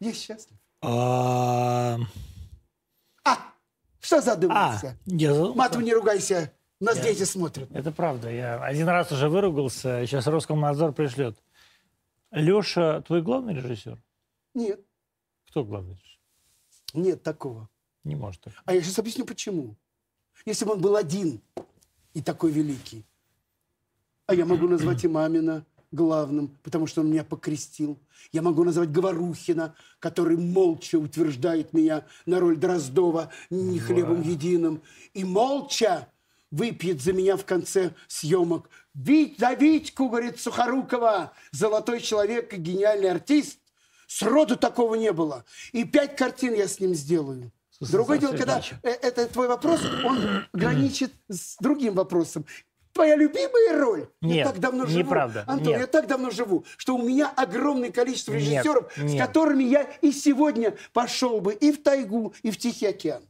Я счастлив. А, А! Что задумался? а, я задумался. Матом не ругайся. Нас Я- дети смотрят. Это правда. Я один раз уже выругался. Сейчас Роскомнадзор пришлет. Леша, твой главный режиссер? Нет, Кто главный режиссер? нет такого. Не может так. А я сейчас объясню, почему. Если бы он был один и такой великий, а я могу назвать и Мамина главным, потому что он меня покрестил. Я могу назвать Говорухина, который молча утверждает меня на роль Дроздова не хлебом единым. И молча выпьет за меня в конце съемок. Вить, за Витьку, говорит Сухорукова, золотой человек и гениальный артист. Сроду такого не было. И пять картин я с ним сделаю. Другое дело, когда э, это твой вопрос, он граничит с другим вопросом. Твоя любимая роль? я Нет, так давно живу. неправда, Антон, нет. я так давно живу, что у меня огромное количество Нет, режиссеров, с нет. которыми я и сегодня пошел бы и в тайгу, и в Тихий океан.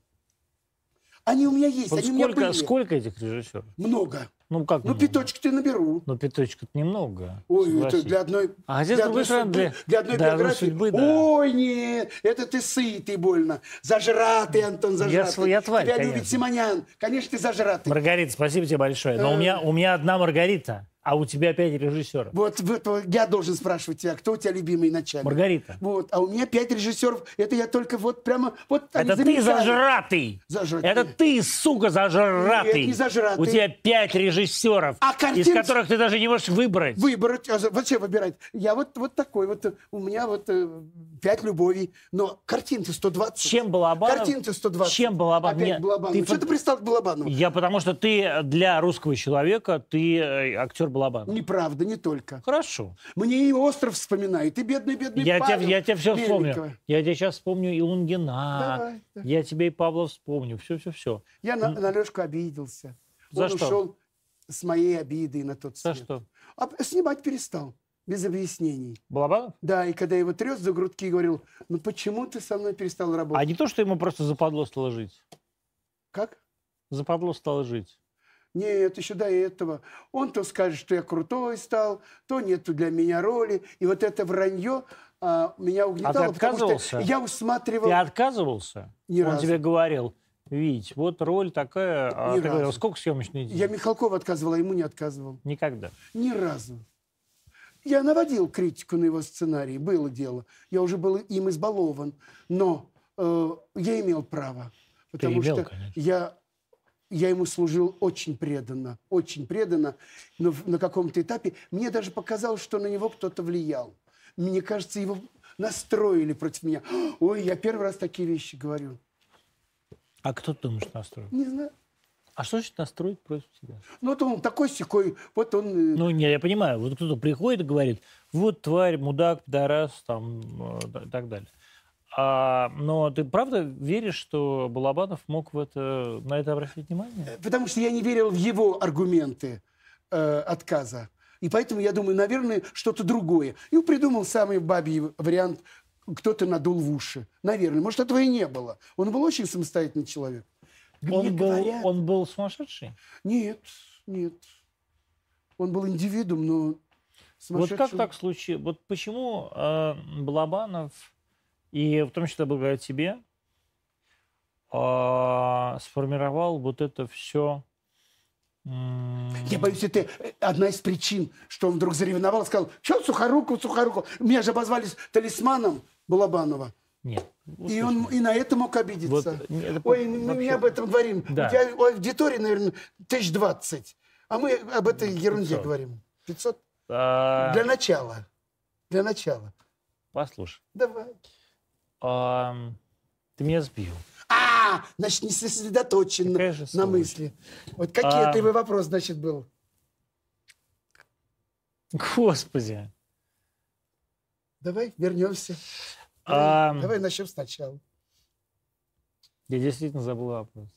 Они у меня есть, Вот они у меня сколько, были. сколько этих режиссеров? Много. Ну, как Ну, много? пяточек ты наберу. Ну, пяточек немного. Ой, это для одной, А где, для одной судьбы, для- для одной для биографии. судьбы, да. Ой, нет, это ты сытый больно. Зажратый, Антон, зажратый. свой- я тварь, Тебя любит конечно. Симонян. Конечно, ты зажратый. Маргарита, спасибо тебе большое. Но у Э. меня, у меня одна Маргарита, а у тебя пять режиссеров. Вот, вот, я должен спрашивать тебя, кто у тебя любимый начальник? Маргарита. Вот, а у меня пять режиссеров. Это я только вот прямо вот Это ты замечали. зажратый. Зажратый. Это ты, сука, зажратый. Нет, не зажратый. У тебя пять режиссеров, А из картин- которых ты даже не можешь выбрать. Выбрать, а вообще выбирать. Я вот, вот такой вот, у меня вот э, пять любовей, но картин-то 120. Чем Балабанов? Картин-то 120. Чем Балабанов? Опять Нет, Балабанов. ты Что ты пристал к Балабанову? Я потому что ты для русского человека, ты э, актер Балабанов. Неправда, не только. Хорошо. Мне и остров вспоминает, и бедный-бедный Я Павел тебе, я тебе все Мельникова. вспомню. Я тебе сейчас вспомню и Лунгина. Давай, да. Я тебе и Павла вспомню. Все-все-все. Я на, на Лешку обиделся. За Он что? ушел с моей обидой на тот За свет. что? А снимать перестал, без объяснений. Балабанов? Да, и когда его трес за грудки и говорил, ну почему ты со мной перестал А работать? не то, что ему просто западло стало жить. Как? Западло стало жить. Нет, еще до этого. Он то скажет, что я крутой стал, то нету для меня роли. И вот это вранье а, меня угнетало, потому что отказывался? я усматривал... Ты отказывался? Ни Он разу. тебе говорил, Вить, вот роль такая. А Ни ты говорил, разу. сколько съемочный день? Я Михалкова отказывал, а ему не отказывал. Никогда. Ни разу. Я наводил критику на его сценарий, было дело. Я уже был им избалован, но э, я имел право. Потому имел, что конечно. я, я ему служил очень преданно, очень преданно. Но на каком-то этапе мне даже показалось, что на него кто-то влиял. Мне кажется, его настроили против меня. Ой, я первый раз такие вещи говорю. А кто ты думаешь настроил? Не знаю. А что значит настроить против тебя? Ну, вот он такой секой, вот он... э, Ну, не, я понимаю, вот кто-то приходит и говорит, вот тварь, мудак, пидорас, там, э, и так далее. А, но ты правда веришь, что Балабанов мог в это, на это обратить внимание? Потому что я не верил в его аргументы э, отказа. И поэтому я думаю, наверное, что-то другое. И придумал самый бабий вариант, кто-то надул в уши. Наверное. Может, этого и не было. Он был очень самостоятельный человек. Мне Он был, говорят- он был сумасшедший? Нет, нет. Он был индивидуум, но Вот сумасшедший. как так случилось? Вот почему э, Балабанов, и в том числе благодаря тебе, э, сформировал вот это все... Я боюсь, это э, одна из причин, что он вдруг заревновал сказал, что Сухоруков, Сухоруков. Меня же обозвали талисманом Балабанова. Нет. И он и на это мог обидеться. Вот, не, это Ой, мы не об этом говорим. Да. У тебя аудитория, наверное, тысяч двадцать. А мы об этой ерунде 500. говорим. 500? А, Для начала. Для начала. Послушай, Давай. А, ты меня сбил. А, значит, не сосредоточен на, на мысли. Вот какие А. его вопрос, значит, был? Господи. Давай вернемся. А, Давай начнем сначала. Я действительно забыл вопрос.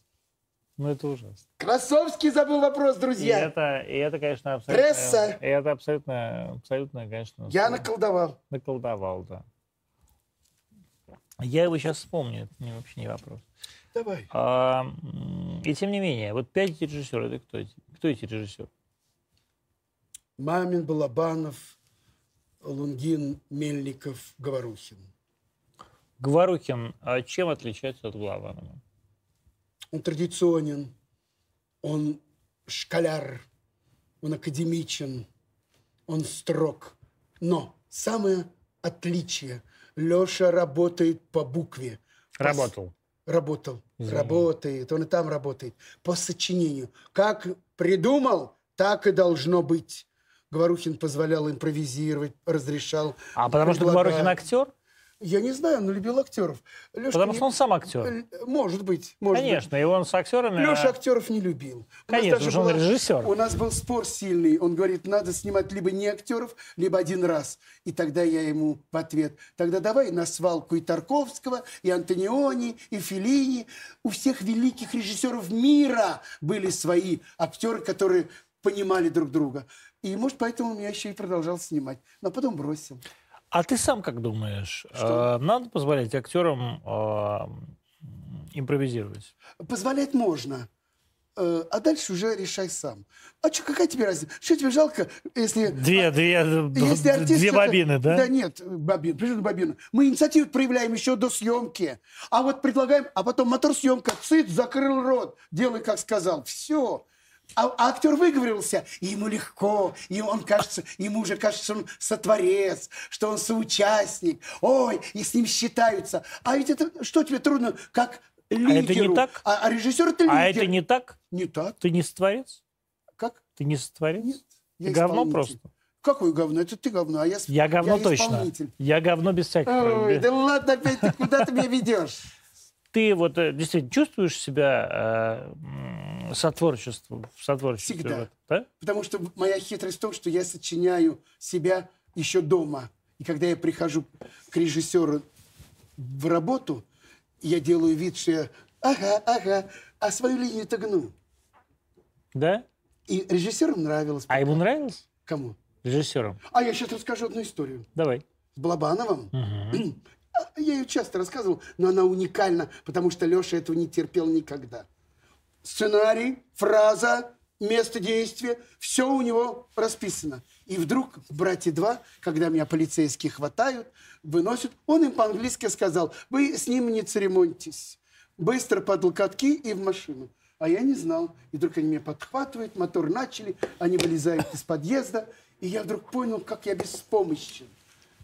Ну, это ужасно. Красовский забыл вопрос, И друзья. это, и это, конечно, абсолютно... Пресса. И это абсолютно, абсолютно, конечно... Я наколдовал. наколдовал, да. Я его сейчас вспомню, это не, вообще не вопрос. Давай. А, и тем не менее, вот пять режиссеров, это кто эти? Кто эти режиссеры? Мамин, Балабанов, Лунгин, Мельников, Говорухин. Говорухин а чем отличается от Голованова? Он традиционен, он школяр, он академичен, он строг. Но самое отличие – Леша работает по букве. По Работал. Работал. Извини. Работает. Он и там работает. По сочинению. Как придумал, так и должно быть. Говорухин позволял импровизировать, разрешал. А потому что. Говорухин актер? Я не знаю, он любил актеров. Лёшка Потому не- что он сам актер. Может быть, может Конечно, и он с актерами... быть. Леша а, актеров не любил. Конечно, что он была- режиссер. У нас был спор сильный. Он говорит, надо снимать либо не актеров, либо один раз. И тогда я ему в ответ, тогда давай на свалку и Тарковского, и Антониони, и Феллини. У всех великих режиссеров мира были свои актеры, которые понимали друг друга. И, может, поэтому меня еще и продолжал снимать. Но потом бросил. А ты сам как думаешь, Что? э, надо позволять актерам э, импровизировать? Позволять можно. Э, А дальше уже решай сам. А что, какая тебе разница? Что тебе жалко, если... Две, две, Если артист две бобины, да? Да нет, бобин, всего бобина. Мы инициативу проявляем еще до съемки. А вот предлагаем, а потом мотор съемка, цит, закрыл рот, делай, как сказал. Все. А, а актер выговорился, и ему легко, и он кажется, ему уже кажется, что он сотворец, что он соучастник. Ой, и с ним считаются. А ведь это что тебе трудно, как лидеру? это не так? А, а режиссер это лидер. А это не так? Не так. Ты не сотворец? Как? Ты не сотворец? Нет. Ты Я говно просто? Какое говно? Это ты говно, а я Я говно я точно. Я говно без всяких... Ой, да ладно, опять ты куда ты меня ведешь? Ты вот э, действительно чувствуешь себя в сотворчестве? Всегда. в этом, да? Потому что моя хитрость в том, что я сочиняю себя еще дома. И когда я прихожу к режиссеру в работу, я делаю вид, что я ага, ага, а свою линию-то гну. Да? И режиссеру нравилось. А ему нравилось? Кому? Режиссером? А я сейчас расскажу одну историю. Давай. С Балабановым. Мгм. А, Я ее часто рассказывал, но она уникальна, потому что Леша этого не терпел никогда. Сценарий, фраза, место действия, все у него расписано. И вдруг «Братья 2», когда меня полицейские хватают, выносят, он им по-английски сказал, вы с ним не церемоньтесь. Быстро под локотки и в машину. А я не знал. И вдруг они меня подхватывают, мотор начали, они вылезают из подъезда, и я вдруг понял, как я беспомощен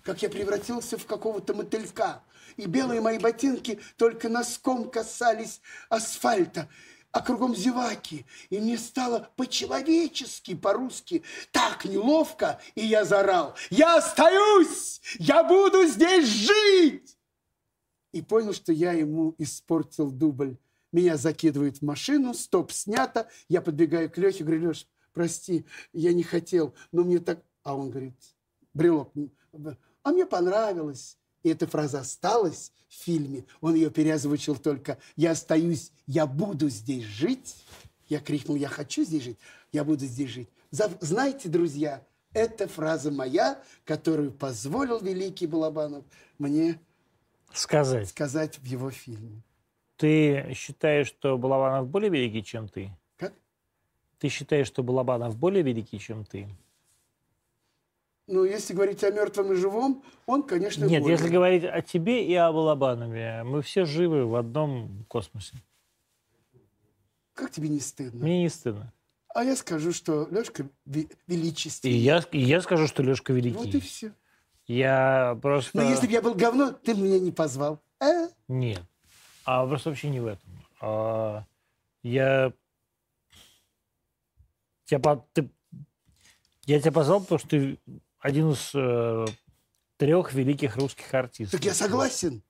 как я превратился в какого-то мотылька. И белые мои ботинки только носком касались асфальта, а кругом зеваки. И мне стало по-человечески, по-русски, так неловко, и я заорал, «Я остаюсь! Я буду здесь жить!» И понял, что я ему испортил дубль. Меня закидывают в машину, стоп снято, я подбегаю к Лехе, говорю, Леш, прости, я не хотел, но мне так... А он говорит, брелок, а мне понравилось. И эта фраза осталась в фильме. Он ее переозвучил только «Я остаюсь, я буду здесь жить». Я крикнул «Я хочу здесь жить, я буду здесь жить». Знаете, друзья, это фраза моя, которую позволил великий Балабанов мне Сказать. сказать в его фильме. Ты считаешь, что Балабанов более великий, чем ты? Как? Ты считаешь, что Балабанов более великий, чем ты? Ну, если говорить о мертвом и живом, он, конечно, Нет, более. если говорить о тебе и о Балабанове, мы все живы в одном космосе. Как тебе не стыдно? Мне не стыдно. А я скажу, что Лешка ве- И величественный. я, и я скажу, что Лешка Вот и великий. все. Я просто... Но если бы я был говно, ты меня не позвал. А? Нет. А вопрос вообще не в этом. А, я... Тебя по- ты- Я тебя позвал, потому что ты один из э, трех великих русских артистов. Так я согласен.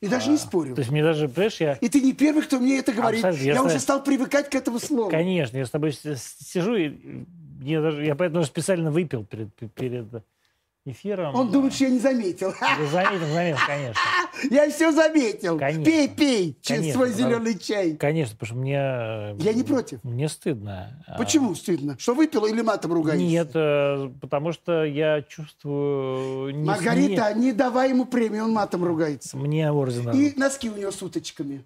И даже не спорю. То есть мне даже, понимаешь, я... И ты не первый, кто мне это говорит. Абсолютно. Я, Я уже стал привыкать к этому слову. Конечно, я с тобой сижу, и мне даже, я поэтому специально выпил перед, перед, эфиром. Он думает, что я не заметил. Заметил, заметил, конечно. Я все заметил. Конечно. Пей, пей через Конечно, свой зеленый чай. Конечно, потому что мне... э, Я не против. Мне стыдно. А, Почему стыдно? Что выпил или матом ругаешься? Нет, э, потому что я чувствую... не- Маргарита, не давай ему премию, он матом ругается. не- Мне ордена. И носки у него с уточками.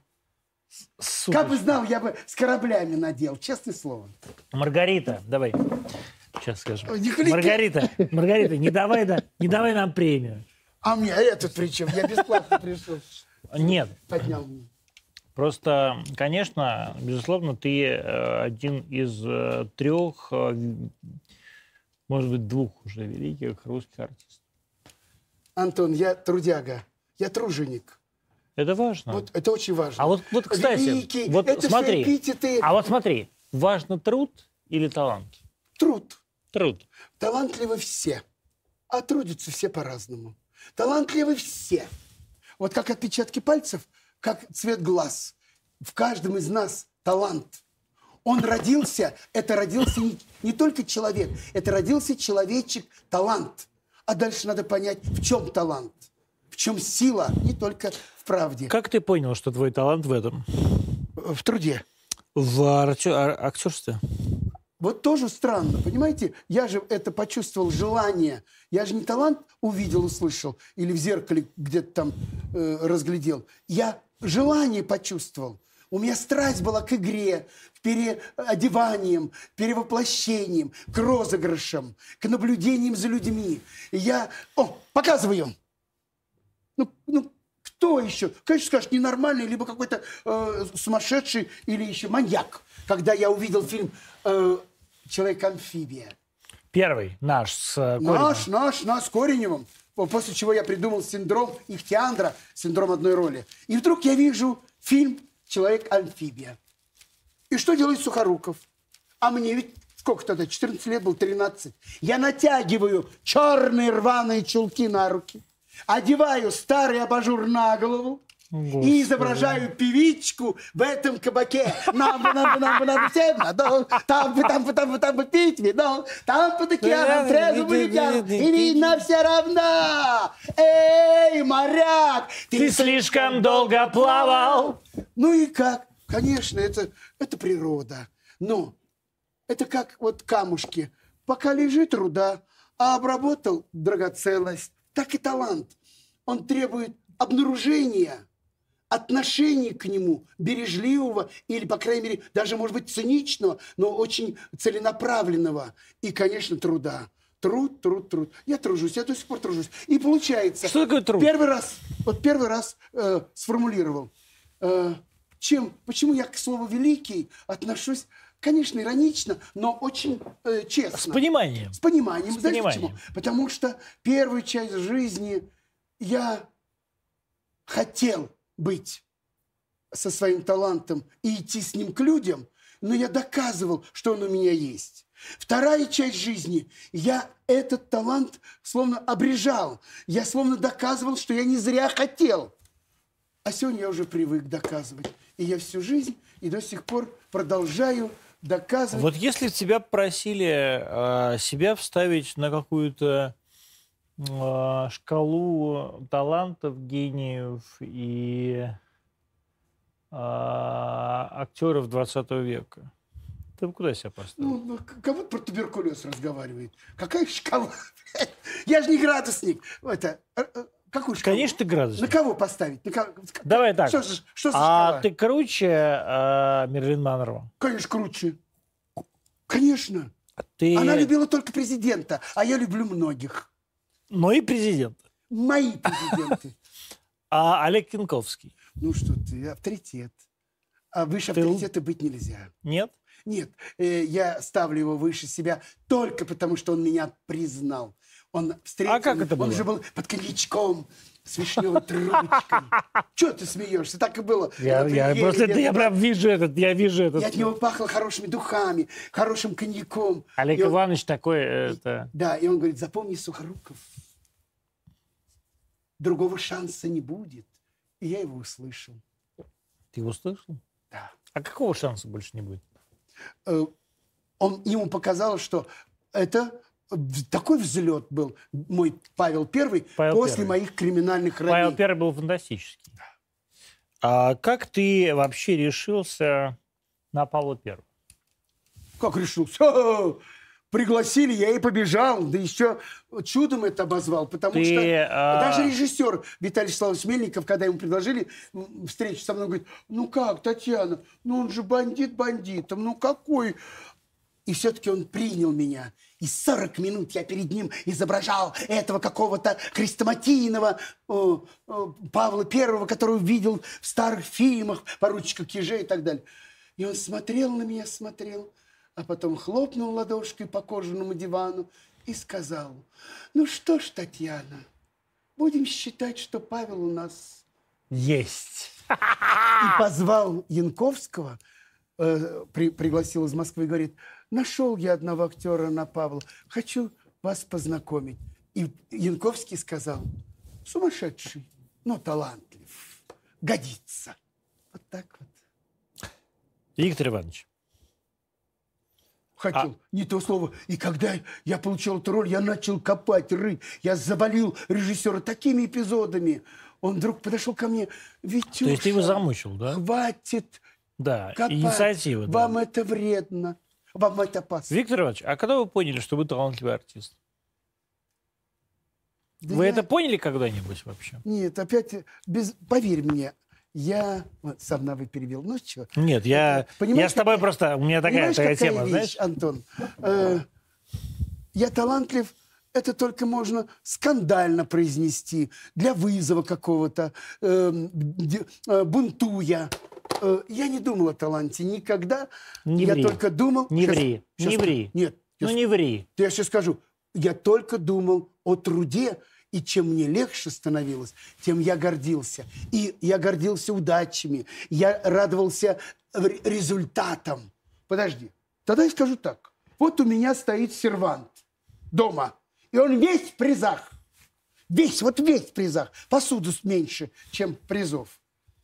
Сука. Как бы знал, я бы с кораблями надел, честное слово. Маргарита, давай. Сейчас скажу. Ой, не. Маргарита, Маргарита, не давай, да, не давай нам премию. А мне этот при чем? Я бесплатно пришел. Нет, Поднял мне. просто, конечно, безусловно, ты э, один из э, трех, э, может быть, двух уже великих русских артистов. Антон, я трудяга. Я труженик. Это важно. Вот это очень важно. А вот, вот кстати, Великий. вот это смотри. эпитеты. А вот смотри, важно труд или талант? Труд. Труд. Талантливы все, а трудятся все по-разному. Талантливы все. Вот как отпечатки пальцев, как цвет глаз. В каждом из нас талант. Он родился, это родился не, не только человек, это родился человечек, талант. А дальше надо понять, в чем талант, в чем сила, не только в правде, Как ты понял, что твой талант в этом? в труде. В артё- ар- актерстве? Вот тоже странно, понимаете? Я же это почувствовал желание. Я же не талант увидел, услышал или в зеркале где-то там э, разглядел. Я желание почувствовал. У меня страсть была к игре, к переодеваниям, перевоплощениям, к розыгрышам, к наблюдениям за людьми. И я... О, показываю! Ну, ну, кто еще? Конечно, скажешь, ненормальный, либо какой-то э, сумасшедший, или еще маньяк. Когда я увидел фильм э, «Человек-амфибия». Первый наш с э, Кориным. Наш, наш, наш, с Кореневым. По- После чего я придумал синдром Ихтиандра, синдром одной роли. И вдруг я вижу фильм «Человек-амфибия». И что делает Сухоруков? А мне ведь сколько тогда, 14 лет был, 13. Я натягиваю черные рваные чулки на руки, одеваю старый абажур на голову, Господи. и изображаю певичку в этом кабаке. Нам бы, нам бы, нам бы, нам бы всем надо. Там бы, там бы, там бы, там бы пить вино. Там под океаном трезвым людям. И видно все равно. Эй, моряк! Ты слишком долго плавал. Ну и как? Конечно, это, это природа. Но это как вот камушки. Пока лежит руда, а обработал драгоценность, так и талант. Он требует обнаружения, отношения к нему, бережливого или, по крайней мере, даже, может быть, циничного, но очень целенаправленного. И, конечно, труда. Труд, труд, труд. Я тружусь, я до сих пор тружусь. И получается... Что такое труд? Первый раз, вот первый раз э, сформулировал. Э, чем, почему я к слову «великий» отношусь, конечно, иронично, но очень э, честно. С пониманием. С пониманием. С Знаете пониманием. почему? Потому что первую часть жизни я хотел быть со своим талантом и идти с ним к людям, но я доказывал, что он у меня есть. Вторая часть жизни, я этот талант словно обрежал. Я словно доказывал, что я не зря хотел. А сегодня я уже привык доказывать. И я всю жизнь и до сих пор продолжаю доказывать. Вот если тебя просили э, себя вставить на какую-то шкалу талантов, гениев и э, актеров 20 века, ты куда себя поставил? Ну, ну, к- как будто про туберкулез разговаривает. Какая шкала? Я же не градусник. Это, э, э, какую шкалу? Конечно, ты На градусник. кого поставить? На кого- Давай так. Что что А шкала? ты круче э, Мерлин Монро? Конечно, круче. Конечно. Ты... Она любила только президента, а я люблю многих. Ну и президент. Мои президенты. А Олег Кинковский? Ну что ты, авторитет. А выше Ты авторитета быть нельзя. Нет? Нет, э, я ставлю его выше себя только потому, что он меня признал. Он встретил, А как это было? Он же был под коньячком с вишневой трубочкой. Чего ты смеешься? Так и было. Я, я Ереме просто я был- прям вижу этот, я вижу этот. И от него пахло хорошими духами, хорошим коньяком. Олег И он- Иванович такой, это... Да, и он говорит, запомни, Сухоруков, другого шанса не будет. И я его услышал. Ты его слышал? Да. А какого шанса больше не будет? Э, Он, ему показалось, что это такой взлет был мой Павел Первый Павел после Первый. моих криминальных Павел ранений. Первый был фантастический. А как ты вообще решился на Павла Первого? Как решил? Всё, пригласили, я и побежал. Да еще чудом это обозвал, потому Ты, что а, даже режиссер Виталий Вячеславович Мельников, когда ему предложили встречу со мной, говорит, ну как, Татьяна, ну он же бандит бандитом, ну какой... И все-таки он принял меня. И 40 минут я перед ним изображал этого какого-то хрестоматийного э, э, Павла Первого, которого видел в старых фильмах, поручика Киже и так далее. И он смотрел на меня, смотрел, а потом хлопнул ладошкой по кожаному дивану и сказал, ну что ж, Татьяна, будем считать, что Павел у нас Есть. и позвал Янковского, э, при- пригласил из Москвы и говорит, нашел я одного актера на Павла, хочу вас познакомить. И Янковский сказал, сумасшедший, но талантлив, годится. Вот так вот. Виктор Иванович, Хотел, не то слово. И когда я получил эту роль, я начал копать, рыть. Я завалил режиссера такими эпизодами. Он вдруг подошел ко мне, Витюша, то есть ты его замучил, да? хватит Да, копать. инициатива. да. Вам это вредно. Вам это опасно. Виктор Иванович, а когда вы поняли, что вы талантливый артист? Да Вы я- это поняли когда-нибудь вообще? Нет, опять, без... поверь мне, я... Вот, сам на вы перевел. Ну, что? Нет, я, Понимаешь, я с тобой какая- просто... У меня такая, такая какая тема, вещь, знаешь? Антон? Э, я талантлив, это только можно скандально произнести, для вызова какого-то, э, д- э, бунтуя. Э, я не думал о таланте никогда. Не я ври. только думал... Не Щас- ври, щас не ври. Нет, Ну я не ври. я сейчас скажу. Я только думал о труде, и чем мне легче становилось, тем я гордился. И я гордился удачами, я радовался результатам. Подожди, тогда я скажу так. Вот у меня стоит сервант дома, и он весь в призах. Весь, вот весь в призах. Посуду меньше, чем призов.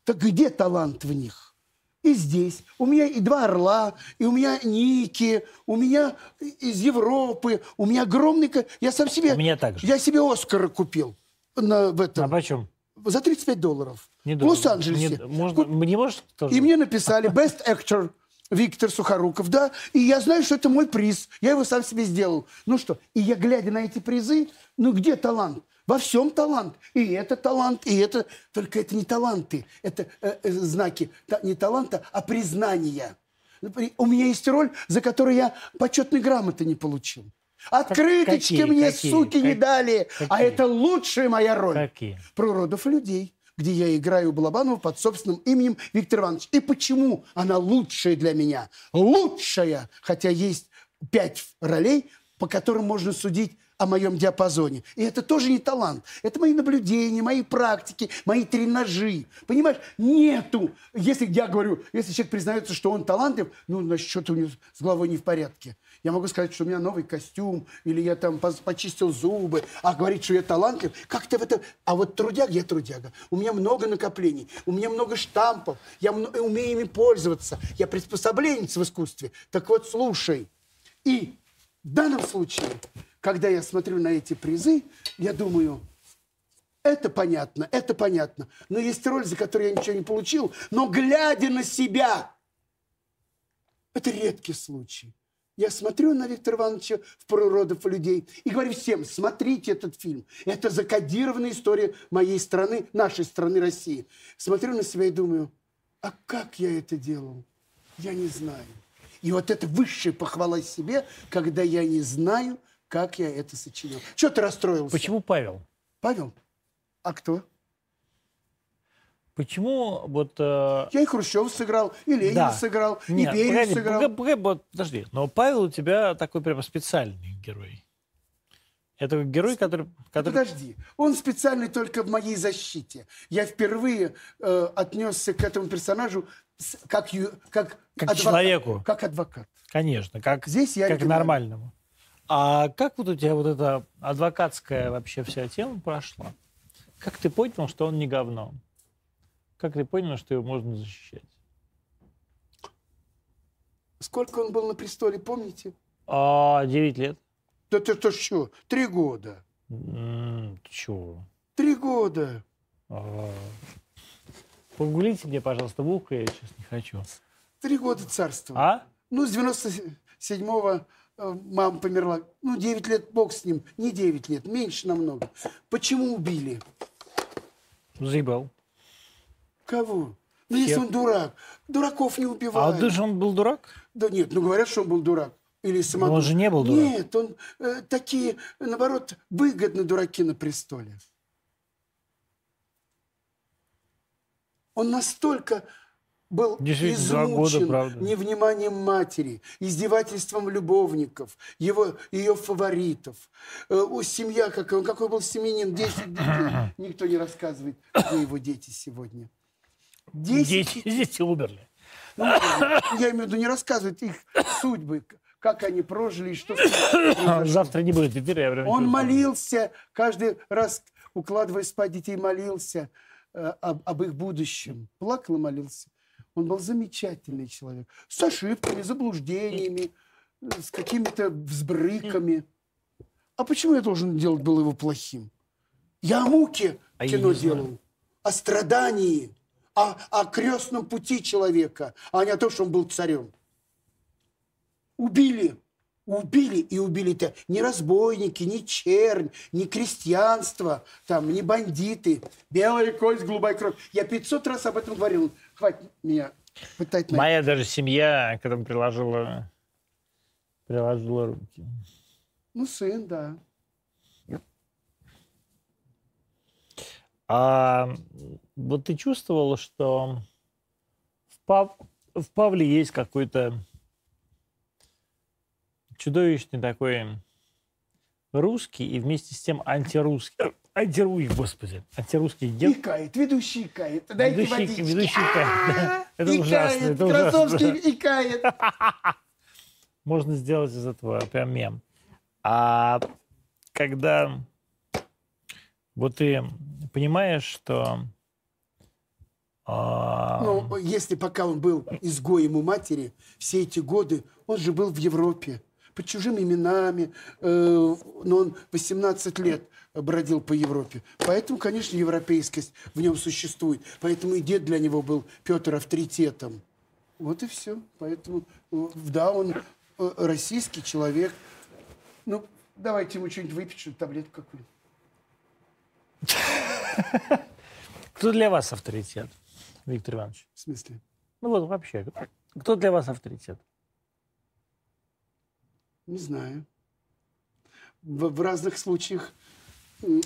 Так где талант в них? И здесь. У меня и два орла, и у меня ники, у меня из Европы, у меня огромный... Я сам себе... У меня также. Я себе Оскара купил на, в А этом, почем? за 35 долларов. в Недорого. Лос-Анджелесе. Не- можно, не можешь тоже? И мне написали Best Actor Виктор Сухоруков, да, и я знаю, что это мой приз. Я его сам себе сделал. Ну что, и я, глядя на эти призы, ну где талант? Во всем талант. И это талант, и это... Только это не таланты, это э, э, знаки та- не таланта, а признания. Например, У меня есть роль, за которую я почетной грамоты не получил. Открыточки какие, мне, какие, суки, не как- дали. А какие? это лучшая моя роль Какие? про родов людей, где я играю Балабанова под собственным именем Виктор Иванович. И почему она лучшая для меня? Лучшая! Хотя есть пять ролей, по которым можно судить о моем диапазоне. И это тоже не талант. Это мои наблюдения, мои практики, мои тренажи. Понимаешь, нету. Если я говорю, если человек признается, что он талантлив, ну, значит, что-то у него с головой не в порядке. Я могу сказать, что у меня новый костюм, или я там почистил зубы, а говорить, что я талантлив, как-то в это... А вот трудяга, я трудяга. У меня много накоплений, у меня много штампов, я мно- умею ими пользоваться, я приспособленец в искусстве. Так вот, слушай, и в данном случае, когда я смотрю на эти призы, я думаю, это понятно, это понятно. Но есть роль, за которую я ничего не получил, но глядя на себя, это редкий случай. Я смотрю на Виктора Ивановича в «Природов людей» и говорю всем, смотрите этот фильм. Это закодированная история моей страны, нашей страны России. Смотрю на себя и думаю, а как я это делал? Я не знаю. И вот это высшая похвала себе, когда я не знаю, как я это сочинил. Что ты расстроился? Почему Павел? Павел? А кто? Почему вот... э, Я и Хрущев сыграл, и Ленин да. сыграл, Нет, и погоди, сыграл. погоди, погоди, подожди. Но Павел у тебя такой прямо специальный герой. Это герой, который... который... Подожди, он специальный только в моей защите. Я впервые э, отнесся к этому персонажу с- как, как, Как человеку. Как адвокат. Конечно, как, Здесь я как оригинальный. нормальному. А как вот у тебя вот эта адвокатская вообще вся тема прошла? Как ты понял, что он не говно? Как ты понял, что его можно защищать? Сколько он был на престоле, помните? А, 9 лет. Да ты то что? Три года. М, Чего? Три года. А. Погуглите мне, пожалуйста, в ухо, я сейчас не хочу. Три года царства. А? Ну, с 97-го э, мама померла. Ну, 9 лет бог с ним. Не 9 лет, меньше намного. Почему убили? Заебал. Кого? Ну, если он дурак. Дураков не А убивают. вот же он был дурак? Да нет, ну говорят, что он был дурак. Или самодур. он же не был дурак. Нет, он э, такие, наоборот, выгодны дураки на престоле. Он настолько был года, измучен правда. невниманием матери, издевательством любовников, его, ее фаворитов. Э, у семья, он какой был семьянин, 10 детей. Никто не рассказывает, где его дети сегодня. 10 Дети, дети умерли. ну, я имею в виду, не рассказывают их судьбы, как они прожили и что. Завтра не будет эфира, я Он молился, каждый раз, укладывая спать детей, молился э, об, об их будущем. Плакал и молился. Он был замечательный человек. С ошибками, заблуждениями, э, с какими-то взбрыками. А почему я должен делать был его плохим? Я о муке А кино делал, о страдании, о, о крестном пути человека, а не о том, что он был царем. Убили. Убили и убили-то не разбойники, не чернь, не крестьянство, там, не бандиты. Белая кость, голубая кровь. Я 500 раз об этом говорил. Хватит меня пытать на Моя даже семья к этому приложила, приложила руки. Ну, сын, да. А вот ты чувствовала, что в, Пав- в Павле есть какой-то чудовищный такой русский и вместе с тем антирусский. Антирусский, господи, антирусский И гел. кает, ведущий кает. Дайте Ведущий, водички. ведущий кает, да. Это И ужасно, это ужасно. Красовский и кает. Можно сделать из этого прям мем. А когда вот ты понимаешь, что а, Ну, если пока он был изгоем у матери, все эти годы, он же был в Европе. Под чужими именами, э, но он 18 лет бродил по Европе. Поэтому, конечно, европейскость в нем существует. Поэтому и дед для него был Петр авторитетом. Вот и все. Поэтому, э, да, он э, российский человек. Ну, давайте ему что-нибудь выпить, что-нибудь, таблетку какую-нибудь. кто для вас авторитет, Виктор Иванович? В смысле? Ну вот вообще, кто для вас авторитет? Не знаю. В, в разных случаях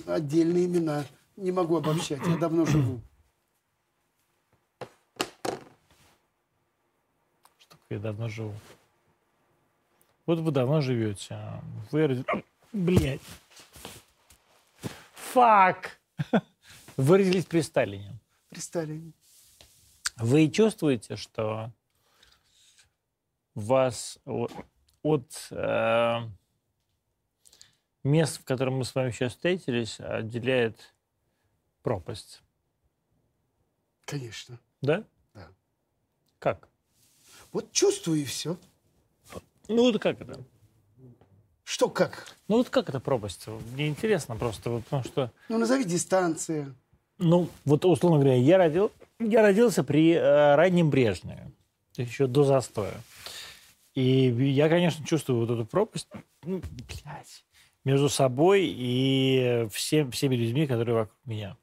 отдельные имена. Не могу обобщать. Я давно живу. Что такое, я давно живу. Вот вы давно живете. а Вы... Блядь. Фак. Вы родились при Сталине. При Сталине. Вы чувствуете, что вас о- от э, мест, в котором мы с вами сейчас встретились, отделяет пропасть? Конечно. Да? Да. Как? Вот чувствую и все. Ну вот как это? Что как? Ну вот как это пропасть? Мне интересно просто, вот потому что, Ну, назови дистанция. ну вот условно говоря, я, родил, я родился при э, раннем Брежневе, еще до застоя. И я, конечно, чувствую вот эту пропасть, ну, блядь, между собой и всем, всеми людьми, которые вокруг меня.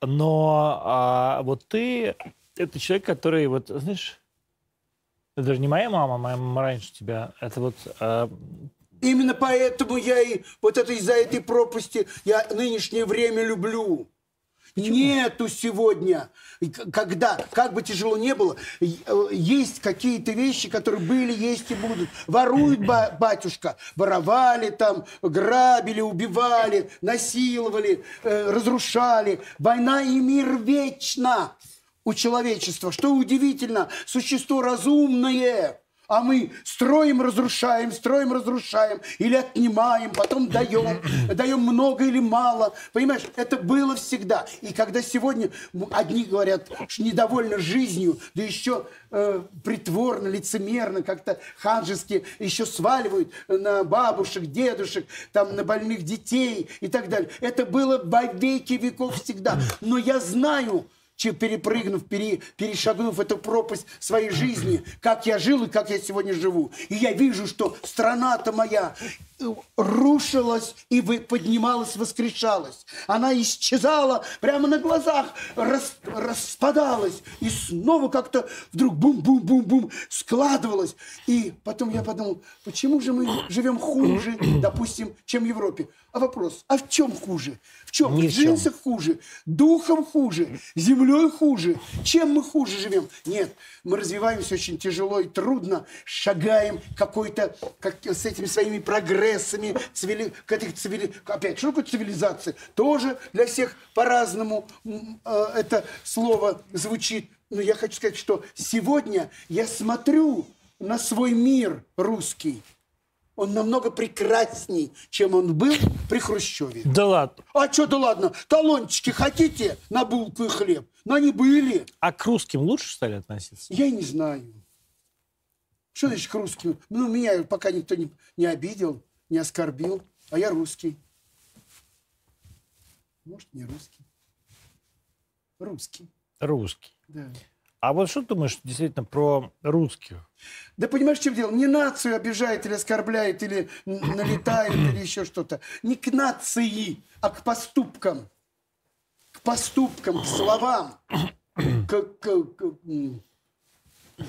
Но а, вот ты, это человек, который, вот, знаешь, даже не моя мама, моя мама раньше тебя, это вот а, Именно поэтому я и вот это из-за этой пропасти я нынешнее время люблю. Нету сегодня, когда, как бы тяжело не было, э, есть какие-то вещи, которые были, есть и будут. Воруют, ба- батюшка, воровали там, грабили, убивали, насиловали, э, разрушали. Война и мир вечно у человечества. Что удивительно, существо разумное, А мы строим, разрушаем, строим, разрушаем, или отнимаем, потом даем, даем много или мало. Понимаешь, это было всегда. И когда сегодня одни говорят, что недовольны жизнью, да еще э, притворно, лицемерно, как-то ханжески еще сваливают на бабушек, дедушек, там, на больных детей и так далее. Это было во веки веков всегда. Но я знаю, перепрыгнув, пере, перешагнув эту пропасть своей жизни, как я жил и как я сегодня живу. И я вижу, что страна-то моя рушилась и поднималась, воскрешалась. Она исчезала прямо на глазах, рас, распадалась и снова как-то вдруг бум-бум-бум-бум складывалась. И потом я подумал, почему же мы живем хуже, допустим, чем в Европе? А вопрос, а в чем хуже? В чем? Ни в джинсах хуже, духом хуже, землей хуже. Чем мы хуже живем? Нет, мы развиваемся очень тяжело и трудно, шагаем какой-то, как, с этими своими прогрессами, цивили, к этой цивили, опять, что такое цивилизация? Тоже для всех по-разному э, это слово звучит. Но я хочу сказать, что сегодня я смотрю на свой мир русский, он намного прекрасней, чем он был при Хрущеве. Да ладно. А что да ладно? Талончики хотите на булку и хлеб? Но они были. А к русским лучше стали относиться? Я не знаю. Что значит к русским? Ну, меня пока никто не, не обидел, не оскорбил. А я русский. Может, не русский. Русский. Русский. Да. А вот что думаешь действительно про русских? Да понимаешь, в чем дело? Не нацию обижает или оскорбляет, или налетает, или еще что-то. Не к нации, а к поступкам. К поступкам, к словам, к, к, к,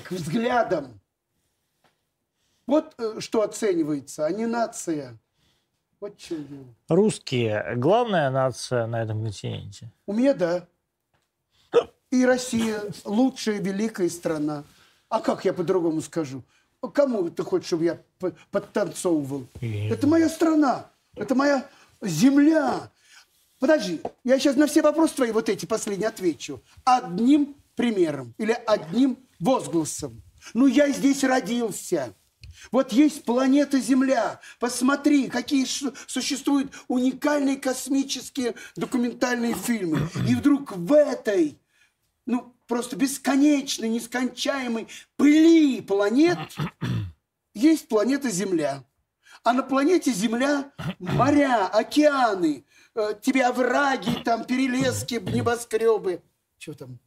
к взглядам. Вот э, что оценивается, а не нация. Вот в чем дело. Русские – главная нация на этом континенте? У меня – да. И Россия лучшая, великая страна. А как я по-другому скажу? Кому ты хочешь, чтобы я подтанцовывал? Нет. Это моя страна. Это моя земля. Подожди, я сейчас на все вопросы твои вот эти последние отвечу. Одним примером или одним возгласом. Ну, я здесь родился. Вот есть планета Земля. Посмотри, какие существуют уникальные космические документальные фильмы. И вдруг в этой ну, просто бесконечной, нескончаемой пыли планет есть планета Земля. А на планете Земля моря, океаны, э, тебе овраги, там перелески, небоскребы. Что там?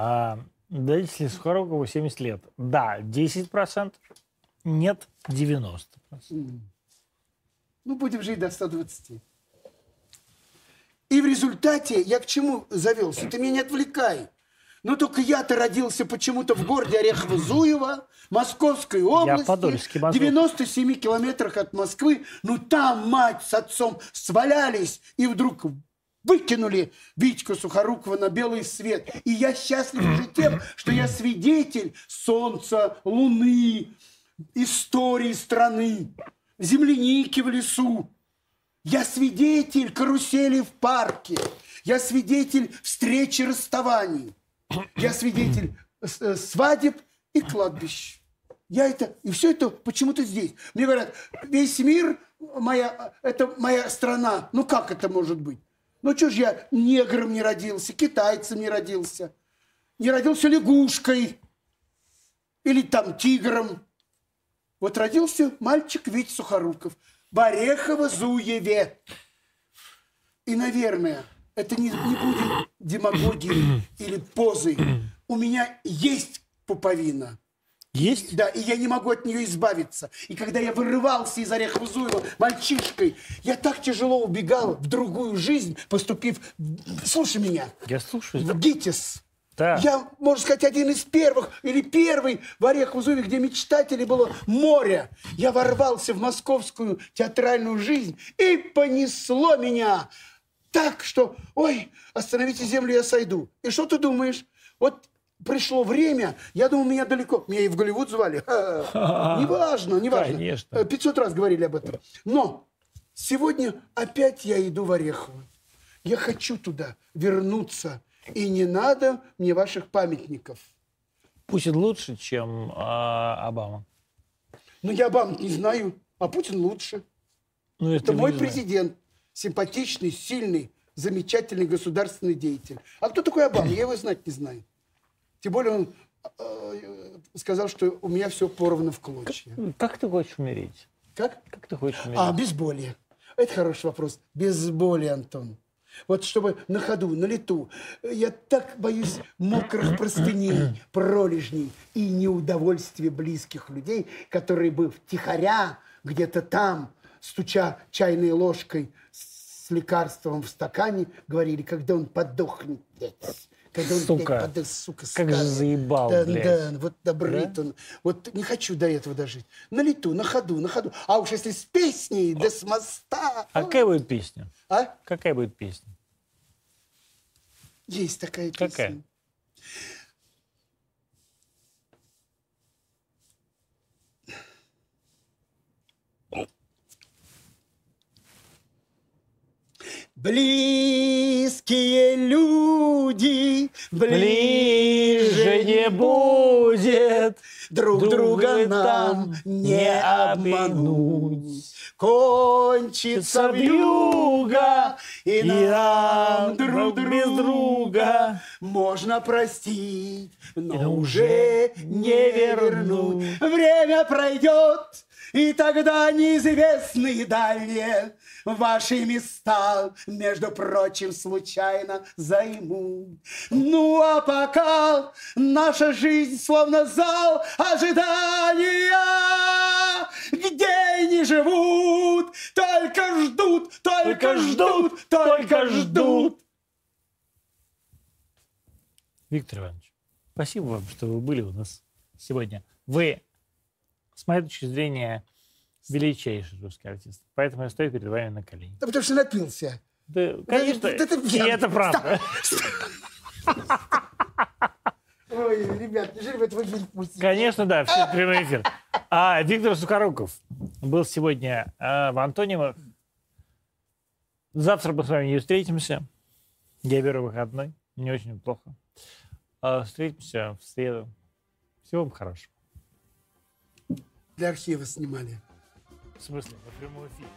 А, Дайте Сухорукову 70 лет. Да, 10%. Нет, 90%. Ну, будем жить до 120. И в результате я к чему завелся? Ты меня не отвлекай. Но только я-то родился почему-то в городе Орехово-Зуево, Московской области, в 97 километрах от Москвы. Ну там мать с отцом свалялись и вдруг выкинули Витьку Сухорукова на белый свет. И я счастлив уже тем, что я свидетель солнца, луны, истории страны земляники в лесу. Я свидетель карусели в парке. Я свидетель встречи расставаний. Я свидетель э, свадеб и кладбищ. Я это, и все это почему-то здесь. Мне говорят, весь мир моя, это моя страна. Ну как это может быть? Ну что ж я негром не родился, китайцем не родился, не родился лягушкой или там тигром. Вот родился мальчик Вить Сухоруков в Орехово-Зуеве. И, наверное, это не, не будет демагогией или позой. У меня есть пуповина. Есть? Да, и я не могу от нее избавиться. И когда я вырывался из Орехова-Зуева мальчишкой, я так тяжело убегал в другую жизнь, поступив... Слушай меня. Я слушаю. В ГИТИС. Да. Я, можно сказать, один из первых или первый в Орехово-Зуеве, где мечтателей было море. Я ворвался в московскую театральную жизнь и понесло меня так, что, ой, остановите землю, я сойду. И что ты думаешь? Вот пришло время, я думал, меня далеко. Меня и в Голливуд звали. Неважно, неважно. Конечно. 500 раз говорили об этом. Но сегодня опять я иду в Орехово. Я хочу туда вернуться И не надо мне ваших памятников. Путин лучше, чем а, Обама. Ну, я Обаму не знаю, а Путин лучше. Ну, Это вы мой президент. Симпатичный, сильный, замечательный государственный деятель. А кто такой Обама? Я его знать не знаю. Тем более он э, сказал, что у меня все поровну в клочья. Как ты хочешь умереть? Как? Как ты хочешь умереть? А, безболие. Это хороший вопрос. Безболие, Антон. Вот чтобы на ходу, на лету. Я так боюсь мокрых простыней, пролежней и неудовольствия близких людей, которые бы втихаря где-то там, стуча чайной ложкой с лекарством в стакане, говорили, когда он подохнет, блядь. Когда он, Сука. блядь, подох- сука, Как же заебал, да, блядь. Да, вот добрит он. Вот не хочу до этого дожить. На лету, на ходу, на ходу. А уж если с песней, да с моста. А какая будет песня? А? Какая будет песня? Есть такая песня. Какая? Близкие люди Ближе не будет Друг друга нам не обмануть. Кончится вьюга, и И нам друг друг без друга можно простить, но уже не вернуть. Время пройдет, и тогда неизвестные дальние ваши места, между прочим, случайно займу. Ну а пока наша жизнь словно зал ожидания, где не живут, только ждут, только, Только ждут, ждут, только только ждут. Виктор Иванович, спасибо вам, что вы были у нас сегодня. Вы, с моей точки зрения, величайший русский артист. Поэтому я стою перед вами на колени. Да потому что напился. Да, конечно, да ты и пьяный. это правда. Ой, ребят, неужели вы этого не пустите? Конечно, да, все прямой эфир. А Виктор Сухоруков был сегодня а, в Антонимах. Завтра мы с вами не встретимся. Я беру выходной. Не очень плохо. А, встретимся в среду. Всего вам хорошего. Для архива снимали. В смысле, в прямом эфире.